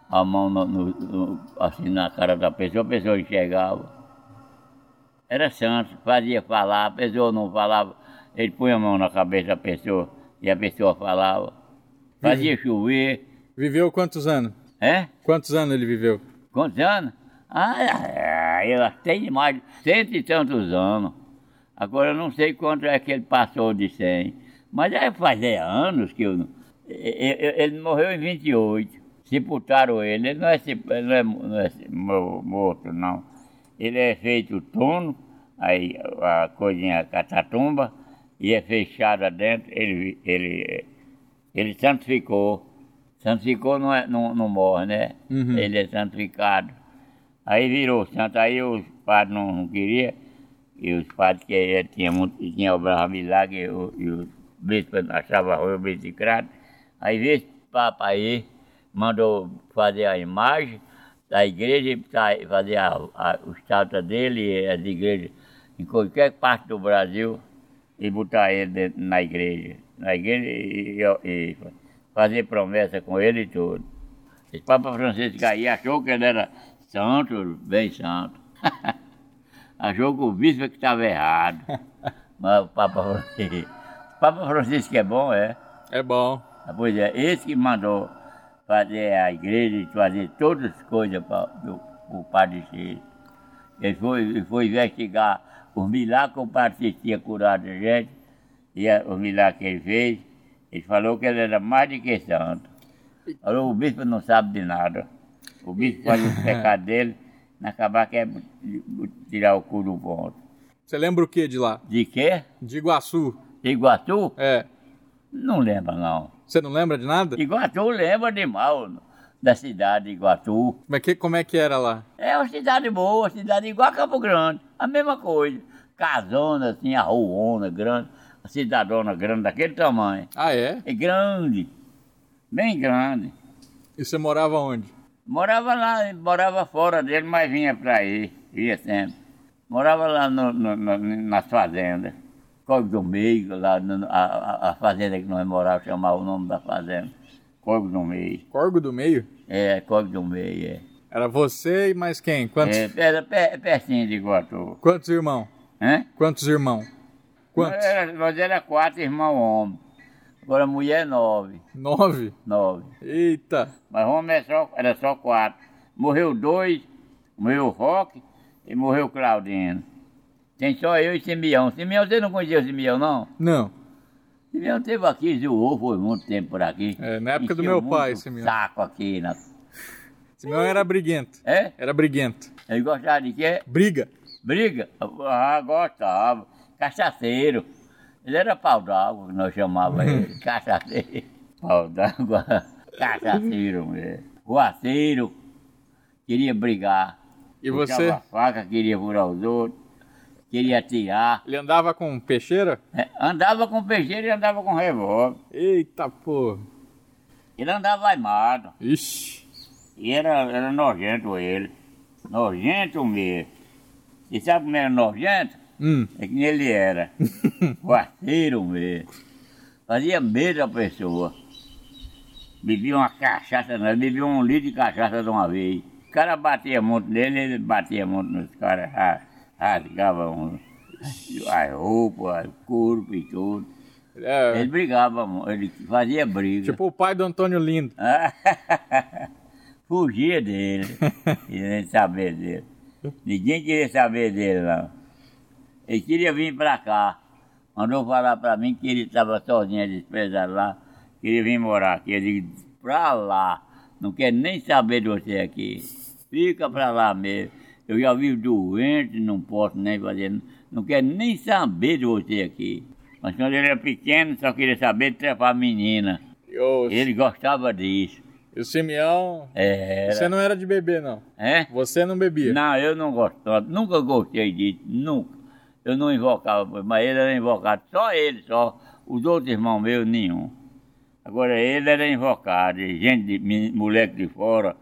a mão no- no- no- assim na cara da pessoa, a pessoa enxergava. Era santo, fazia falar, a pessoa não falava, ele punha a mão na cabeça da pessoa e a pessoa falava. Fazia chover, Viveu quantos anos? é? Quantos anos ele viveu? Quantos anos? Ah, é, ela tem mais de cento e tantos anos. Agora eu não sei quanto é que ele passou de 100. Mas já fazia anos que eu. não- Ele morreu em 28. Sepultaram ele. Ele não é, não é, não é morto, não. Ele é feito turno, aí a coisinha catatumba, e é fechada dentro. Ele, ele, ele santificou. Santificou não, é, não, não morre, né? Uhum. Ele é santificado. Aí virou santo, aí os padres não, não queriam, e os padres que tinha muito, tinha obrava milagre, e, e os bispos achavam ruim o bicicleta. Aí veio esse Papa aí, mandou fazer a imagem da igreja, e sa- fazer a, a, o estátua dele e as igrejas em qualquer parte do Brasil e botar ele dentro, na igreja. Na igreja e, e- e fazer promessa com ele e tudo. Esse Papa Francisco aí achou que ele era santo, bem santo. achou que o bispo é que estava errado. Mas o Papa Francisco. O Papa Francisco é bom, é? É bom. Ah, Pois é, esse que mandou fazer a igreja e fazer todas as coisas para o Padre Chico. Ele foi, ele foi investigar os milagres que o Padre Chico tinha curado a gente, e a- os milagres que ele fez. Ele falou que ele era mais do que santo. Falou, o bispo não sabe de nada. O bispo faz o pecado dele, não acabar quer tirar o cu do ponto. Você lembra o que de lá? De quê? De Iguaçu. Iguatu? É. Não lembra, não. Você não lembra de nada? Iguatu lembra de mal da cidade de Iguatu. Como é que, como é que era lá? É uma cidade boa, uma cidade igual a Campo Grande, a mesma coisa. Casona, assim, a ruona grande, cidadona grande daquele tamanho. Ah, é? É grande, bem grande. E você morava onde? Morava lá, morava fora dele, mas vinha pra aí, ia sempre. Morava lá no, no, no- nas fazendas. Córrego do Meio, lá no- a, a- fazenda que nós morávamos, chamava o nome da fazenda. Córrego do Meio. Corgo do Meio? É, Córrego do Meio, é. Era você e mais quem? Quantos, É, era pe- pertinho de Iguatu. quantos irmãos? Hã? Quantos irmãos? Quantos? Nós era, nós era quatro irmãos homens. Agora mulher nove. Nove? Nove. Eita. Mas homem é só, era só quatro. Morreu dois, morreu o Roque e morreu o Claudino. Tem só eu e Simeão. Simeão, você não conhecia o Simeão, não? Não. Simeão teve aqui, zoou, foi muito tempo por aqui. É, na época do Encheu meu pai, Simeão. saco aqui. Na... Simeão era briguento. É? Era briguento. Ele gostava de quê? Briga. Briga? Ah, gostava. Cachaceiro. Ele era pau d'água, nós chamávamos ele. Cachaceiro. Pau d'água. Cachaceiro mesmo. Ruaceiro. Queria brigar. E você? a faca, queria furar os outros. Queria atirar. Ele andava com peixeira? É, andava com peixeiro e andava com revólver. Eita porra. Ele andava armado. Ixi. E era, era nojento ele. Nojento mesmo. E sabe como era nojento? Hum. É que ele era. Quarteiro mesmo. Fazia medo da pessoa. Bebia uma cachaça, não, bebia um litro de cachaça de uma vez. O cara batia muito nele, ele batia muito nos caras, ra- rasgava um, as roupas, o corpo e tudo. É, Ele brigava, ele fazia briga. tipo o pai do Antônio Lindo. Fugia dele, queria saber dele. Ninguém queria saber dele, não. Ele queria vir pra cá. Mandou falar pra mim que ele estava sozinho, desprezado lá. Queria vir morar aqui. Eu digo, pra lá. Não quero nem saber de você aqui. Fica pra lá mesmo. Eu já vivo doente, não posso nem fazer. Não quero nem saber de você aqui. Mas quando ele era pequeno, só queria saber de trepar menina. E o, Ele gostava disso. e o Simeão. Era. Você não era de beber, não. É? Você não bebia. Não, eu não gostava, nunca gostei disso, nunca. Eu não invocava, mas ele era invocado, só ele, só. Os outros irmãos meus, nenhum. Agora ele era invocado, e gente, de, moleque de fora,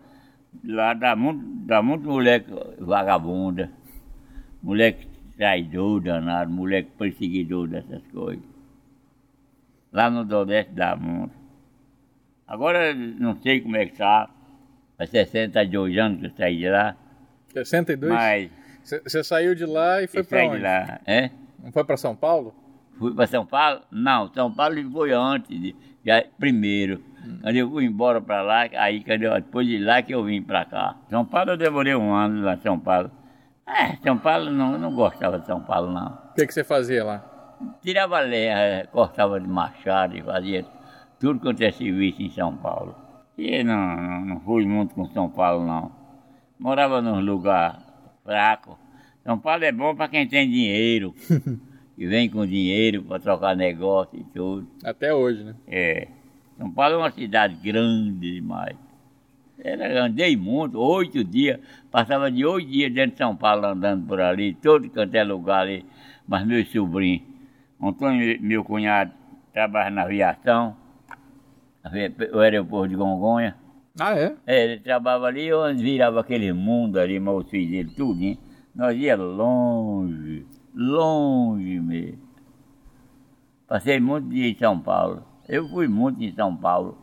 lá dá muito, dá muito moleque vagabunda, moleque traidor danado, moleque perseguidor dessas coisas. Lá no Nordeste dá muito. Agora não sei como é que tá, faz 62 anos que eu saí de lá, 62? mas Você saiu de lá e foi saí onde? de lá, é? Não foi pra São Paulo? Fui para São Paulo? Não, São Paulo foi antes, de, já, primeiro. Quando eu fui embora para lá, aí quando eu, depois de lá que eu vim para cá. São Paulo eu demorei um ano lá em São Paulo. É, São Paulo não, eu não gostava de São Paulo não. O que, que você fazia lá? Tirava lenha, cortava de machado e fazia tudo quanto é serviço em São Paulo. E não, não, não fui muito com São Paulo não. Morava num lugar fraco. São Paulo é bom para quem tem dinheiro. que vem com dinheiro para trocar negócio e tudo. Até hoje, né? É. São Paulo é uma cidade grande demais. Era, andei muito, oito dias, passava de oito dias dentro de São Paulo andando por ali, todo quanto é lugar ali. Mas meus sobrinhos, Antônio, meu cunhado, trabalha na aviação, o aeroporto de Gongonha. Ah, é? É, ele trabalhava ali onde virava aquele mundo ali, mas os filhos dele, tudo, hein? Nós ia longe, longe mesmo. Passei muito dia em São Paulo. Eu fui muito em São Paulo.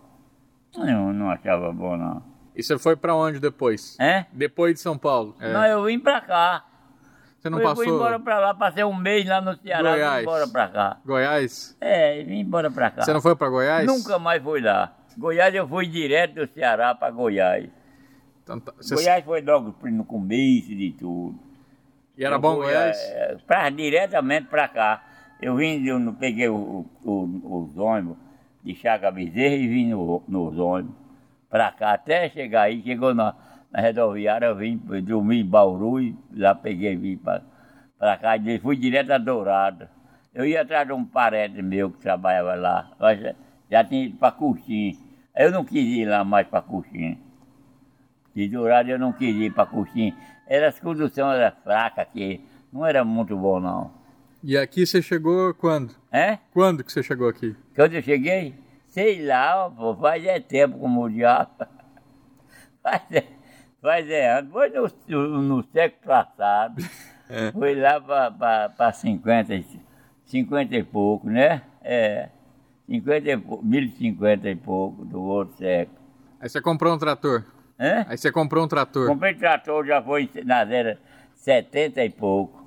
Eu não achava bom, não. E você foi pra onde depois? É? Depois de São Paulo? É. Não, eu vim pra cá. Você não fui, passou fui embora pra lá, passei um mês lá no Ceará e Goiás? vim embora pra cá. Goiás? É, vim embora pra cá. Você não foi pra Goiás? Nunca mais fui lá. Goiás eu fui direto do Ceará pra Goiás. Então tá- você- Goiás foi logo no começo de tudo. E era Eu bom fui, Goiás? é, pra, diretamente pra cá. Eu vim, eu não peguei o, o- os ônibus de Chaga Bezerra e vim no, nos ônibus pra cá, até chegar aí, chegou na, na rodoviária, eu vim, eu dormi em Bauru e lá peguei, vim pra cá, e fui direto a Dourado. Eu ia atrás de um parente meu que trabalhava lá, mas já, tinha ido pra Coxim. Eu não quis ir lá mais pra Coxim. De Dourado eu não quis ir para Coxim. Era, as condução era fraca aqui, não era muito bom não. E aqui você chegou quando? É? Quando que você chegou aqui? Quando eu cheguei, sei lá, pô, faz é tempo como o diabo. Faz é, faz é ano, foi no, no, século passado. Foi lá para 50, e- 50 e pouco, né? É, 50 e pouco, 1050 e pouco do outro século. Aí você comprou um trator. Hã? Aí você comprou um trator. Comprei trator, já foi na era 70 e pouco.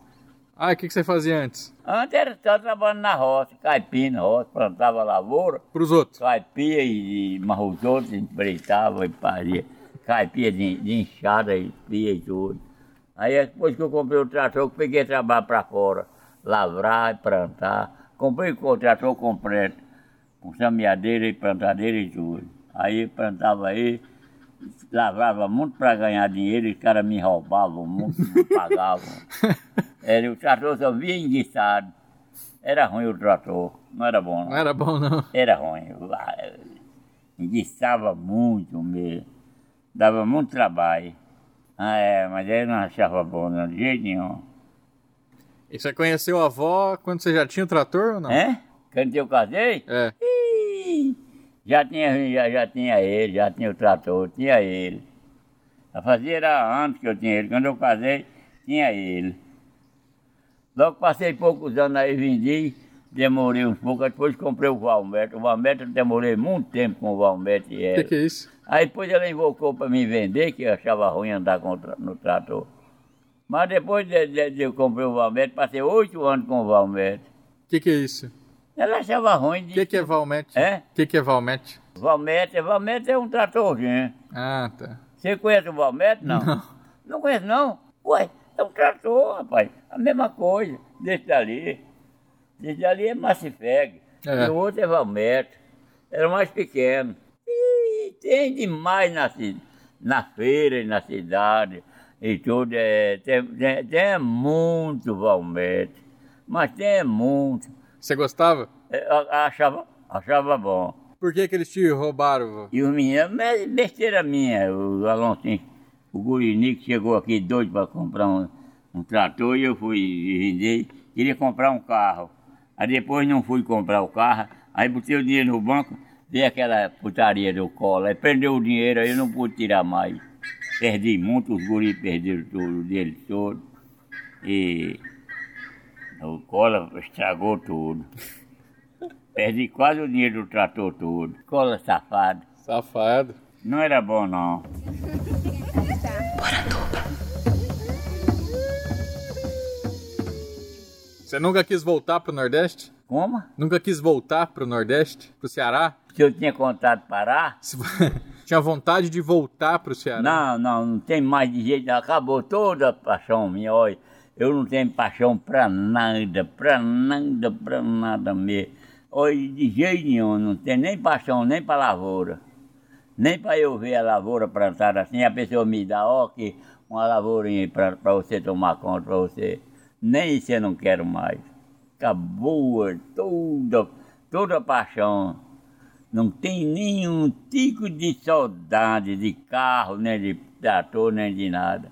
Ah, o que, que você fazia antes? Antes era só trabalhando na roça, caipira na roça, plantava lavoura, Pros outros. caipia e, e mas os outros empreitavam e fazia caipia de, de enxada e pia e tudo. Aí depois que eu comprei o trator, eu peguei trabalho para fora, lavrar e plantar. Comprei o trator completo, com semeadeira e plantadeira e tudo. Aí plantava aí, lavrava muito para ganhar dinheiro, os caras me roubavam muito, me pagavam. Era, o trator só via enguiçado. Era ruim o trator, não era bom não. Não era bom, não. Era ruim. Ah, Enguiçava muito mesmo. Dava muito trabalho. Ah, é, mas eu não achava bom, não, de jeito nenhum. E você conheceu a avó quando você já tinha o trator ou não? É? Quando eu casei, É. ih, já tinha, já, já tinha ele, já tinha o trator, tinha ele. A fazia era antes que eu tinha ele. Quando eu casei, tinha ele. Logo passei poucos anos aí, vendi, demorei uns poucos, depois comprei o Valmete. O Valmete eu demorei muito tempo com o Valmete. O que, que é isso? Aí depois ela invocou para me vender, que eu achava ruim andar tra- no trator. Mas depois de, de, de eu comprei o Valmete, passei oito anos com o Valmete. O que, que é isso? Ela achava ruim O de. que, que é Valmete? É? O que, que é Valmete? Valmete, Valmete é um tratorzinho. Ah, tá. Você conhece o Valmete? Não. Não. Não conhece, não? Ué, é um trator, rapaz. A mesma coisa. Desse dali. Desse dali é Macifeg. É. E o outro é Valmete. Era mais pequeno. E tem demais na, na feira e na cidade. E tudo. É, tem, tem, tem muito Valmete. Mas tem muito. Você gostava? É, a- achava, achava bom. Por que, que eles te roubaram? E os meninos, me- besteira minha, o Alonso, o Gurini que chegou aqui doido para comprar um, um trator e eu fui vender, queria comprar um carro. Aí depois não fui comprar o carro, aí botei o dinheiro no banco, veio aquela putaria do colo, aí perdeu o dinheiro, aí eu não pude tirar mais. Perdi muito, os guris perderam tudo, o dele todo. E o cola estragou tudo. Perdi quase o dinheiro do trator todo. Cola safado. Safado. Não era bom, não. Você nunca quis voltar pro Nordeste? Como? Nunca quis voltar pro Nordeste? Pro Ceará? Se eu tinha contado parar, Se- tinha vontade de voltar pro Ceará? Não, não, não tem mais de jeito, acabou toda a paixão minha, olha. Eu não tenho paixão pra nada, pra nada, pra nada mesmo. Olha, de jeito nenhum, não tenho nem paixão, nem pra lavoura. Nem pra eu ver a lavoura plantada assim, a pessoa me dá, ó, que uma lavourinha pra você tomar conta, pra você. Nem isso eu não quero mais. Acabou toda, toda a paixão. Não tem nenhum tico de saudade de carro, nem de trator, nem de nada.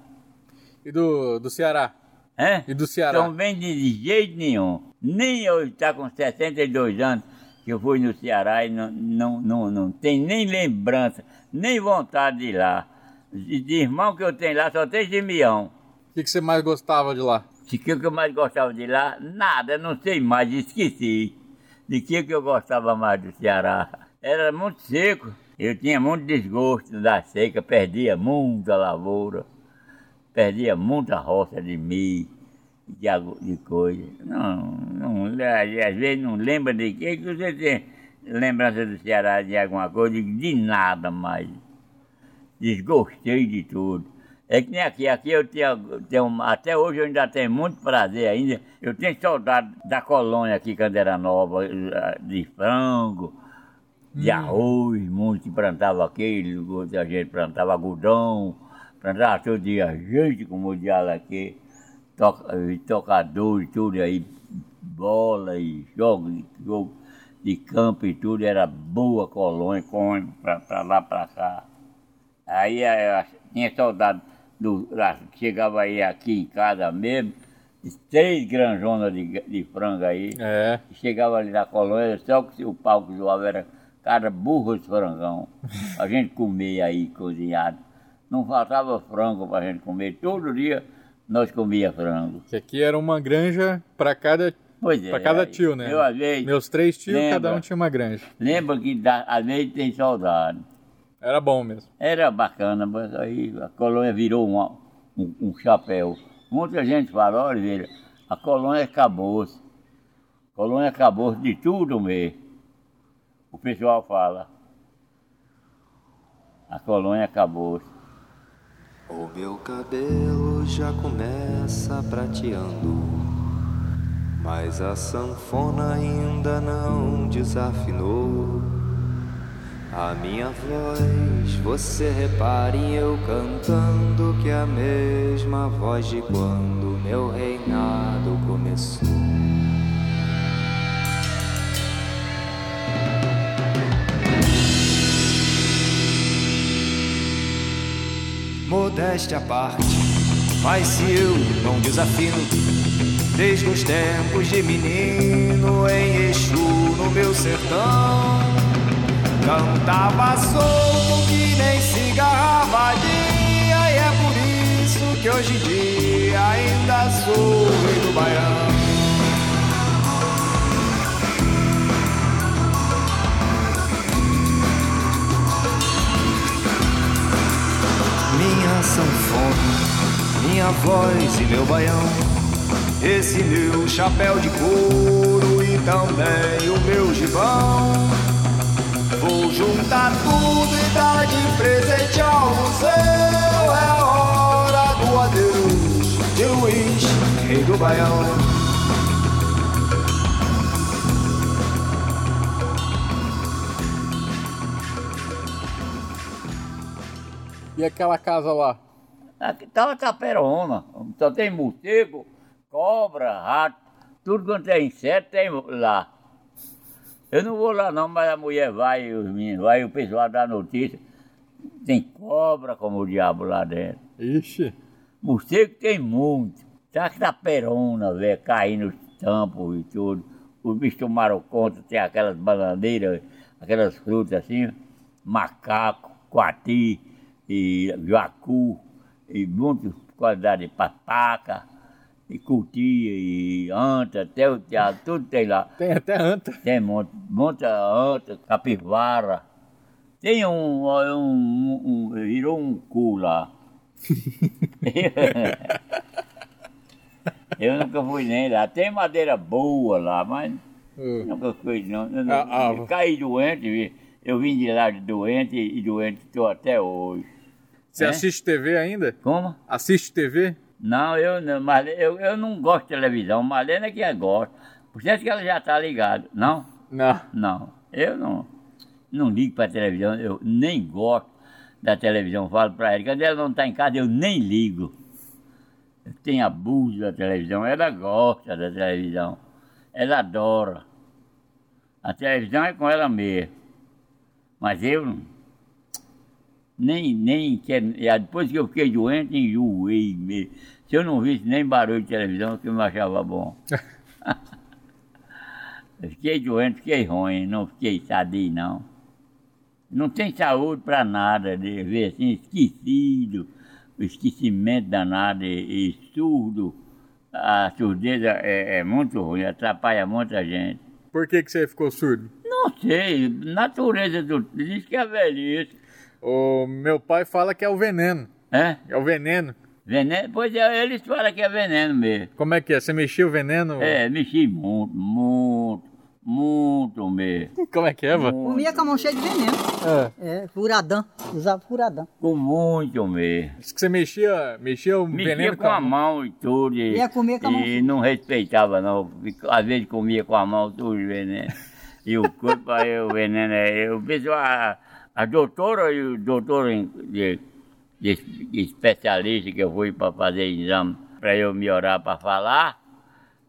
E do, do Ceará? É? E do Ceará? Não vem de jeito nenhum. Nem eu estar com 62 anos que eu fui no Ceará e não, não, não, não tem nem lembrança, nem vontade de ir lá. De, de irmão que eu tenho lá, só tem Simeão. O que, que você mais gostava de lá? De que que eu mais gostava de lá? Nada, não sei mais, esqueci. De que que eu gostava mais do Ceará? Era muito seco. Eu tinha muito desgosto da seca, perdia muita lavoura, perdia muita roça de milho, de, de coisa. Não, não, às vezes não lembra de que que você tem lembrança do Ceará de alguma coisa, de nada mais. Desgostei de tudo. É que nem aqui, aqui eu tinha, tenho, até hoje eu ainda tenho muito prazer ainda. Eu tenho saudade da colônia aqui quando era nova, de frango, de arroz, muito que plantava aquele, a gente plantava algodão, plantava todo dia gente como o diabo aqui, toca, e tocador e tudo aí, bola e jogo, de- jogo de campo e tudo, era boa colônia, come pra, pra lá, pra cá. Aí eh, tinha saudade do. lá, Chegava aí aqui em casa mesmo, três granjonas de, de frango aí. É. Chegava ali na colônia, só que o pau que zoava era cada burro de frangão. A gente comia aí cozinhado. Não faltava frango pra gente comer. Todo dia nós comia frango. Que aqui era uma granja pra cada, Pois é. pra cada tio, né? Eu, vezes, Meus três tios, Lembra? cada um tinha uma granja. lembra que dá- às vezes tem saudade. Era bom mesmo. Era bacana, mas aí a colônia virou uma- um, um chapéu. Muita gente fala, olha, velho, a colônia acabou-se. A colônia acabou de tudo mesmo. O pessoal fala. A colônia acabou-se. O meu cabelo já começa prateando, mas a sanfona ainda não desafinou. A minha voz, você repare eu cantando que é a mesma voz de quando meu reinado começou. Modéstia à parte, mas se eu não desafino, desde os tempos de menino em Exu no meu sertão, cantava solto que nem cigarra vadia, e é por isso que hoje em dia ainda sou do baião. Minha sanfona, minha voz e meu baião, esse meu chapéu de couro e também o meu gibão. Vou juntar tudo e dar de presente ao museu. É hora do adeus de Luiz, rei do baião. E aquela casa lá? Aqui tá caperona, só tem morcego, cobra, rato, tudo quanto é inseto tem lá. Eu não vou lá não, mas a mulher vai e os meninos, vai o pessoal dá notícia. Tem cobra como o diabo lá dentro. Ixi. Morcego tem muito. Tá caperona, velho, caindo nos tampos e tudo. Os bichos tomaram conta, tem aquelas bananeiras, aquelas frutas assim, macaco, coati, e jacu, e muitas qualidades de papaca, e cutia, e anta, até o teatro, tudo tem lá. Tem até anta. Tem monte, muita anta, capivara. Tem um, um, um- virou um cu lá. Eu nunca fui nem lá. Tem madeira boa lá, mas Uh. nunca fui não. Eu não- Ah, ah. Caí doente, eu vim de lá de doente e doente estou até hoje. Você É? assiste TV ainda? Como? Assiste TV? Não, eu não, Marlene, eu, eu não gosto de televisão. Marlene é que gosta. Por isso que ela já está ligada. Não? Não. Não. Eu não, não ligo para televisão, eu nem gosto da televisão. Falo para ela, quando ela não está em casa, eu nem ligo. Eu tenho abuso da televisão. Ela gosta da televisão. Ela adora. A televisão é com ela mesmo. Mas eu não. Nem, nem quero. e Depois que eu fiquei doente, enjoei mesmo. Se eu não visse nem barulho de televisão, que eu não achava bom. Eu fiquei doente, fiquei ruim, não fiquei sadio não. Não tem saúde para nada, de ver assim, esquecido, esquecimento danado e, e surdo. A surdeza é, é muito ruim, atrapalha muita gente. Por que, que você ficou surdo? Não sei, natureza do. Diz que é velhice. O meu pai fala que é o veneno. É? É o veneno. Veneno? Pois é, eles falam que é veneno mesmo. Como é que é? Você mexia o veneno? É, mexi muito, muito, muito mesmo. Como é que é, vô? Comia com a mão cheia de veneno. É, furadão. Usava furadão. Com muito mesmo. Diz que você mexia, mexia o Mexia veneno com a mão e tudo. E, Ia comer com a mão. e não respeitava, não. Às vezes comia com a mão tudo o veneno. E o corpo aí, o veneno. é- O pessoal, a, doutora e o doutor de, de, especialista que eu fui para fazer exame para eu melhorar para falar,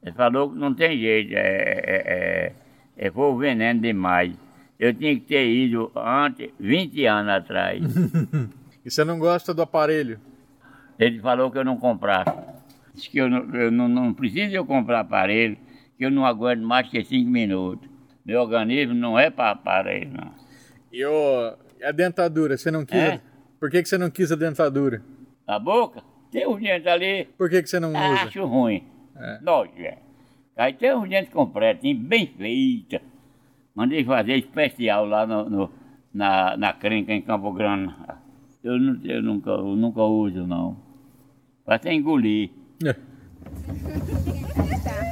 ele falou que não tem jeito, é, é, é, é foi o veneno demais. Eu tinha que ter ido antes, 20 anos atrás. E você não gosta do aparelho? Ele falou que eu não comprasse. Disse que eu não, eu não, não preciso eu comprar aparelho, que eu não aguento mais que cinco minutos. Meu organismo não é para aparelho, não. E o, a dentadura, você não quis? É? Por que, que você não quis a dentadura? A boca, tem uns dentes ali, Por que, que você não usa? acho ruim. É. Nojo, é. Aí tem uns dentes completos, bem feita. Mandei fazer especial lá no, no- na, na crenca em Campo Grande. Eu, não, eu, nunca, eu nunca uso, não. Pra até engolir. É.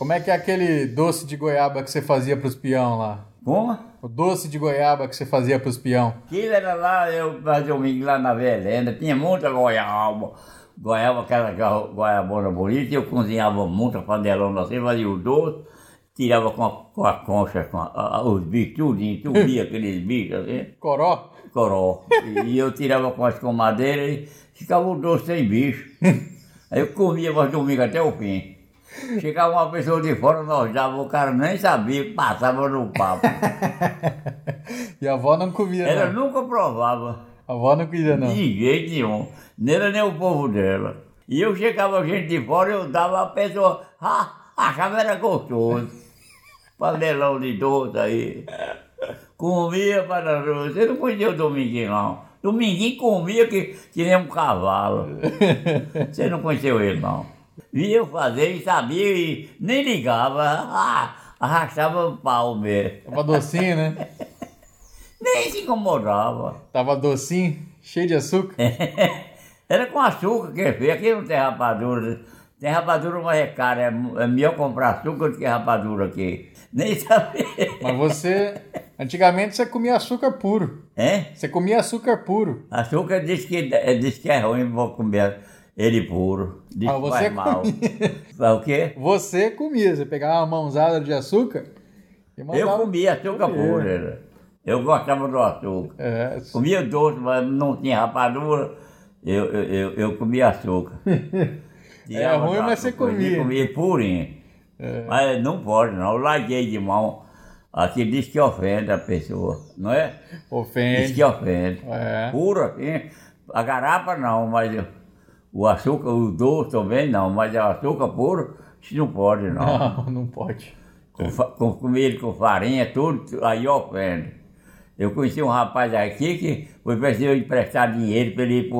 Como é que é aquele doce de goiaba que você fazia pros peão lá? Como? O doce de goiaba que você fazia pros peão. Aquilo era lá, eu fazia domingo lá na Velenda, tinha muita goiaba. Goiaba, aquela go- goiabona bonita, eu cozinhava muita panelona assim, fazia o doce, tirava com a, com a concha, com a- a- os bichos, tudinho, tubia aqueles bichos assim, Coró? coró. E eu tirava com as comadeiras e ficava o doce sem bicho. Aí eu comia mais domingo até o fim. Chegava uma pessoa de fora, nós dava, o cara nem sabia, passava no papo. E a avó não comia, Ela não. nunca provava. A avó não queria, não. De jeito nenhum. Nem era nem o povo dela. E eu chegava gente de fora, eu dava a pessoa, ah, achava era gostoso. Panelão de doce aí. Comia para Você não conhecia o Dominguinho, não. Dominguinho comia que, que nem um cavalo. Você não conheceu ele, não. Via eu fazer e sabia e nem ligava. Ah, arrastava o pau mesmo. Tava docinho, né? Nem se incomodava. Tava docinho, cheio de açúcar. Era com açúcar que feio. Aqui não tem rapadura. Tem rapadura, mas é cara. É, é melhor comprar açúcar do que rapadura aqui. Nem sabia. Mas você. Antigamente você comia açúcar puro. É? Você comia açúcar puro. Açúcar diz que, é- diz que é ruim, vou comer ele puro. Diz Ah, você faz mal. Faz o quê? Você comia. Você pegava uma mãozada de açúcar e Eu mandava. comia açúcar Comia. puro. Eu gostava do açúcar. É, Comia doce, mas não tinha rapadura. Eu, eu, eu, eu comia açúcar. Era ruim, do mas você açúcar, comia. Comia purinho. É. Mas não pode, não. Eu larguei de mão. Aqui diz que ofende a pessoa, não é? Diz Ofende. que ofende. É. Puro assim. A garapa não, mas o açúcar, o doce também não, mas o açúcar puro, isso não pode não. Não, não pode. Com, com comida com farinha, tudo, aí ofende. Eu conheci um rapaz aqui que foi preciso emprestar dinheiro para ele ir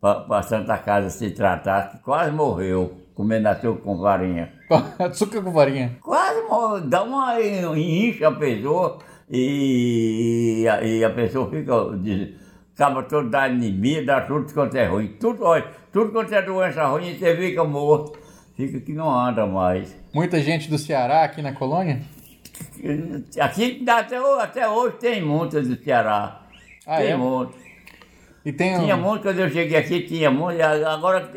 para Santa Casa se tratar, que quase morreu comendo açúcar com farinha. açúcar com farinha. Quase morreu, dá uma incha a pessoa e, a- e a pessoa fica, diz, acaba todo da anemia, dá tudo quanto é ruim. Tudo, olha, tudo quanto é doença ruim, você fica morto. Fica que não anda mais. Muita gente do Ceará aqui na colônia? Aqui até, até hoje tem muitas do Ceará. Ah, tem é? muito. E tem um- Tinha muito, quando eu cheguei aqui, tinha muito. Agora,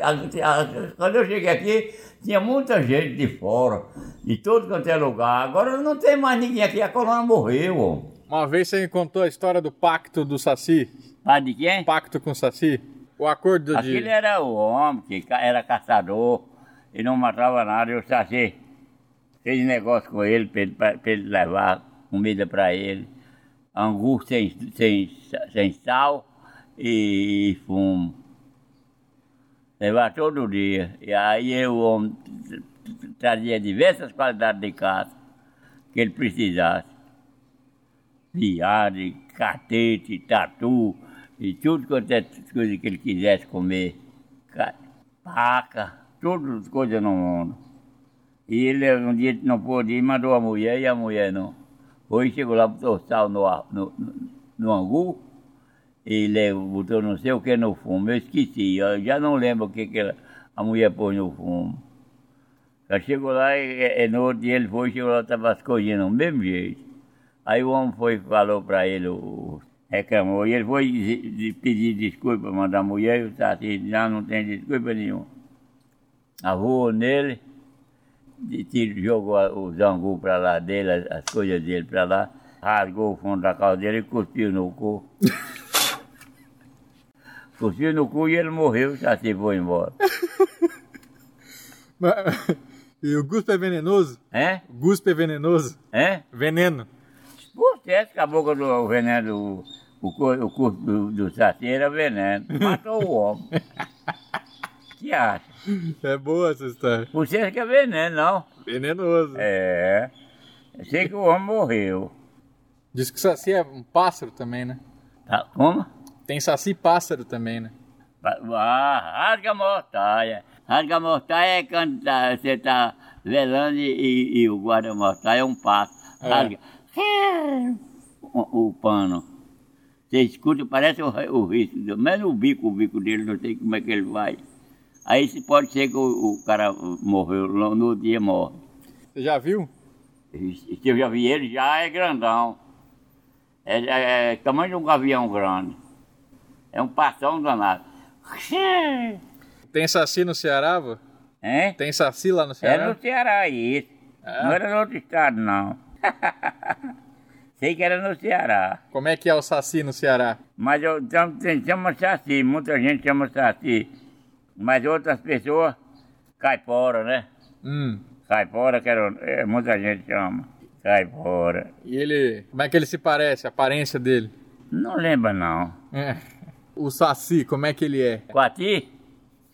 quando eu cheguei aqui, tinha muita gente de fora, de todo quanto é lugar. Agora não tem mais ninguém aqui, a colônia morreu. Uma vez você me contou a história do pacto do Saci. Ah, de quem? Pacto com o Saci? O acordo de... Aquele era o homem que era caçador e não matava nada. Eu Saci fez negócio com ele para ele, levar comida para ele. Angu sem, sem, sem sal e fumo. Levar todo dia. E aí o homem trazia diversas qualidades de caça que ele precisasse. Viade, catete, tatu e tudo quanto é coisa que ele quisesse comer. Ca- Paca, todas as coisas no mundo. E ele um dia não pôde ir, mandou a mulher e a mulher não. Hoje chegou lá, botou sal no, no, no, angu e ele botou não sei o que no fumo. Eu esqueci, eu já não lembro o que, que ela- a mulher pôs no fumo. Ela chegou lá e, e no outro dia ele foi, chegou lá, estava as coisinhas do mesmo jeito. Aí o homem foi falou para ele, o, reclamou, e ele foi pedir desculpa, mandar a mulher, e o Saci já não tem desculpa nenhuma. Arrou nele, tirou- jogou o zangu para lá dele, as, as coisas dele para lá, rasgou o fundo da dele e cuspiu no cu. cuspiu no cu e ele morreu, o Saci foi embora. E o guspe é venenoso? É? O guspe é venenoso? É? Veneno. Puxa, a boca do veneno, o, o curso do, do Saci era veneno. Matou o homem. que acha? É boa essa história. Você que é veneno, não? Venenoso. É. Eu sei que o homem morreu. Diz que Saci é um pássaro também, né? Tá, como? Tem Saci pássaro também, né? Ah, rasga a mortaia. Rasga a mortaia é quando tá- você está velando e, e- o guarda-mortaia é um passo. É. Rasga. O, o pano. Você escuta, parece o, o risco. Menos o bico, o bico dele, não sei como é que ele vai. Aí se pode ser que o, o cara morreu, no, outro dia morre. Você já viu? Se eu já vi ele, já é grandão. É, é, é tamanho de um gavião grande. É um passão danado. Tem Saci no Ceará, vô? Hein? Tem Saci lá no É Ceará? no Ceará isso. É? Não era no outro estado, não. Sei que era no Ceará. Como é que é o Saci no Ceará? Mas eu tem- chama Saci, muita gente chama Saci. Mas outras pessoas, caipora, né? Hum. Caipora, que era, é, muita gente chama. Caipora. E ele... Como é que ele se parece? A aparência dele? Não lembra, não. É. O Saci, como é que ele é? Coati?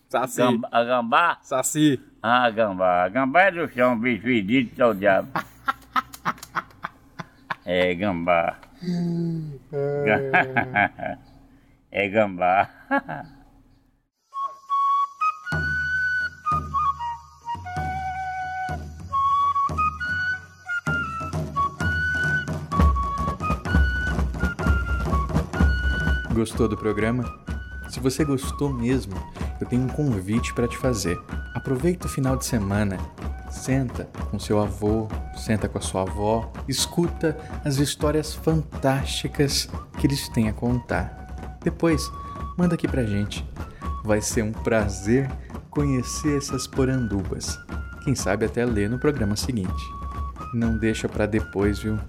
Saci. Gamba, a gambá? Saci. Ah, gambá. A gambá é do chão, bicho fedido, só o diabo. É, gambá. é gambá. Gostou do programa? Se você gostou mesmo, eu tenho um convite para te fazer. Aproveita o final de semana, senta com seu avô, senta com a sua avó, escuta as histórias fantásticas que eles têm a contar. Depois, manda aqui pra gente. Vai ser um prazer conhecer essas porandubas. Quem sabe até ler no programa seguinte. Não deixa pra depois, viu?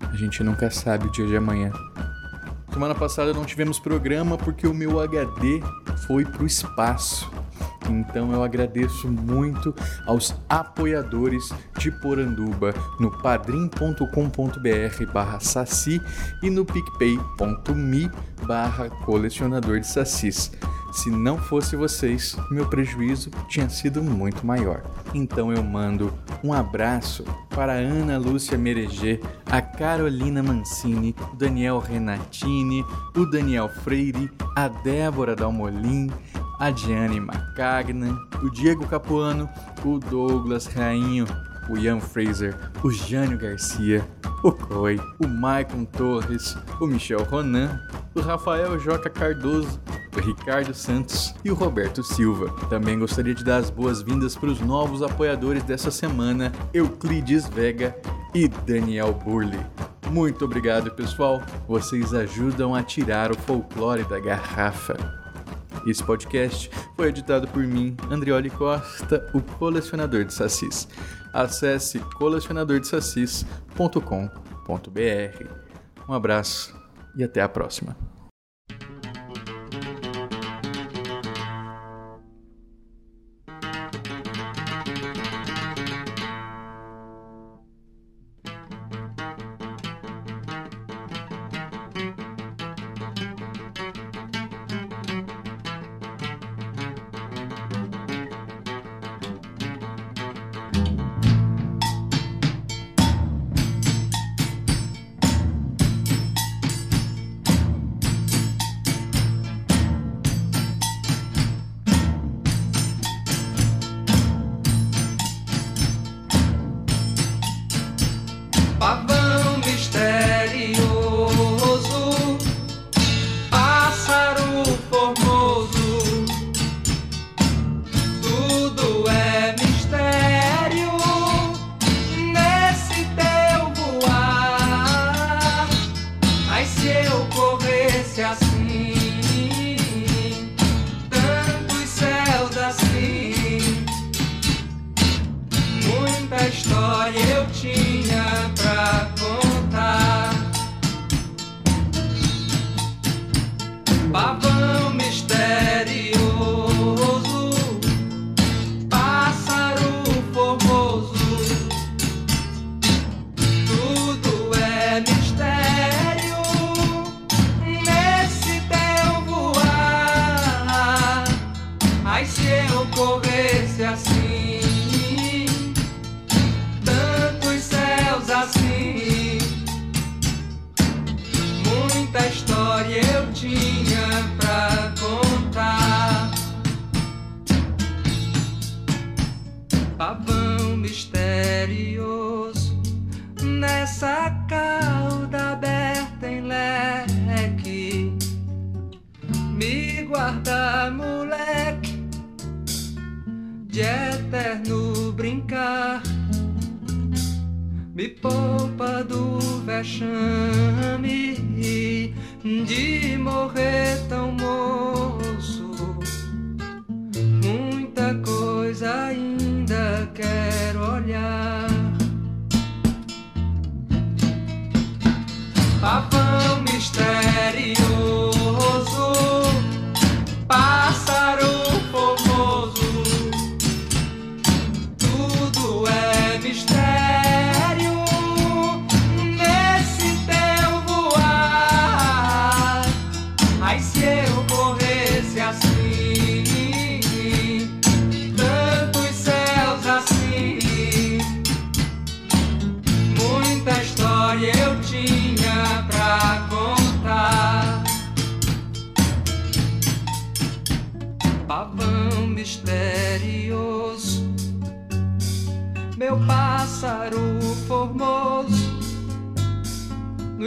A gente nunca sabe o dia de amanhã. Semana passada não tivemos programa porque o meu HD foi pro espaço. Então eu agradeço muito aos apoiadores de Poranduba no padrim.com.br barra saci e no picpay.me barra colecionador de sacis. Se não fosse vocês, meu prejuízo tinha sido muito maior. Então eu mando um abraço para Ana Lúcia Mereger, a Carolina Mancini, o Daniel Renatini, o Daniel Freire, a Débora Dalmolin, a Diane Macagna, o Diego Capuano, o Douglas Rainho, o Ian Fraser, o Jânio Garcia, o Coy, o Maicon Torres, o Michel Ronan, o Rafael Joca Cardoso, Roberto Ricardo Santos e o Roberto Silva. Também gostaria de dar as boas-vindas para os novos apoiadores dessa semana, Euclides Vega e Daniel Burley. Muito obrigado, pessoal. Vocês ajudam a tirar o folclore da garrafa. Esse podcast foi editado por mim, Andrioli Costa, o colecionador de sacis. Acesse colecionadordesacis.com.br. Um abraço e até a próxima. Ainda quero olhar. Pavão misterioso,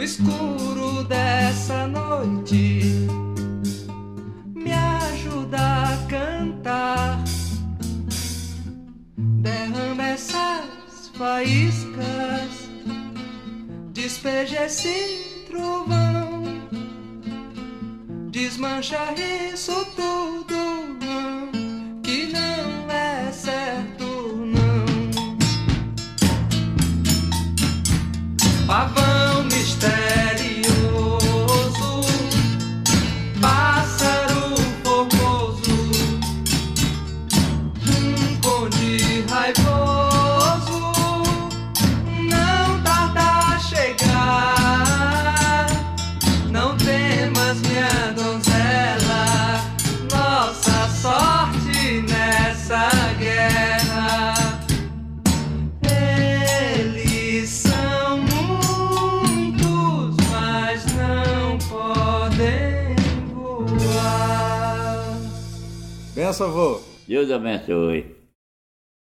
escuro dessa noite, me ajuda a cantar. Derrama essas faíscas, despeja esse trovão, desmancha isso tudo. Que não é certo, não. Pavão misterioso, Benção. Deus abençoe.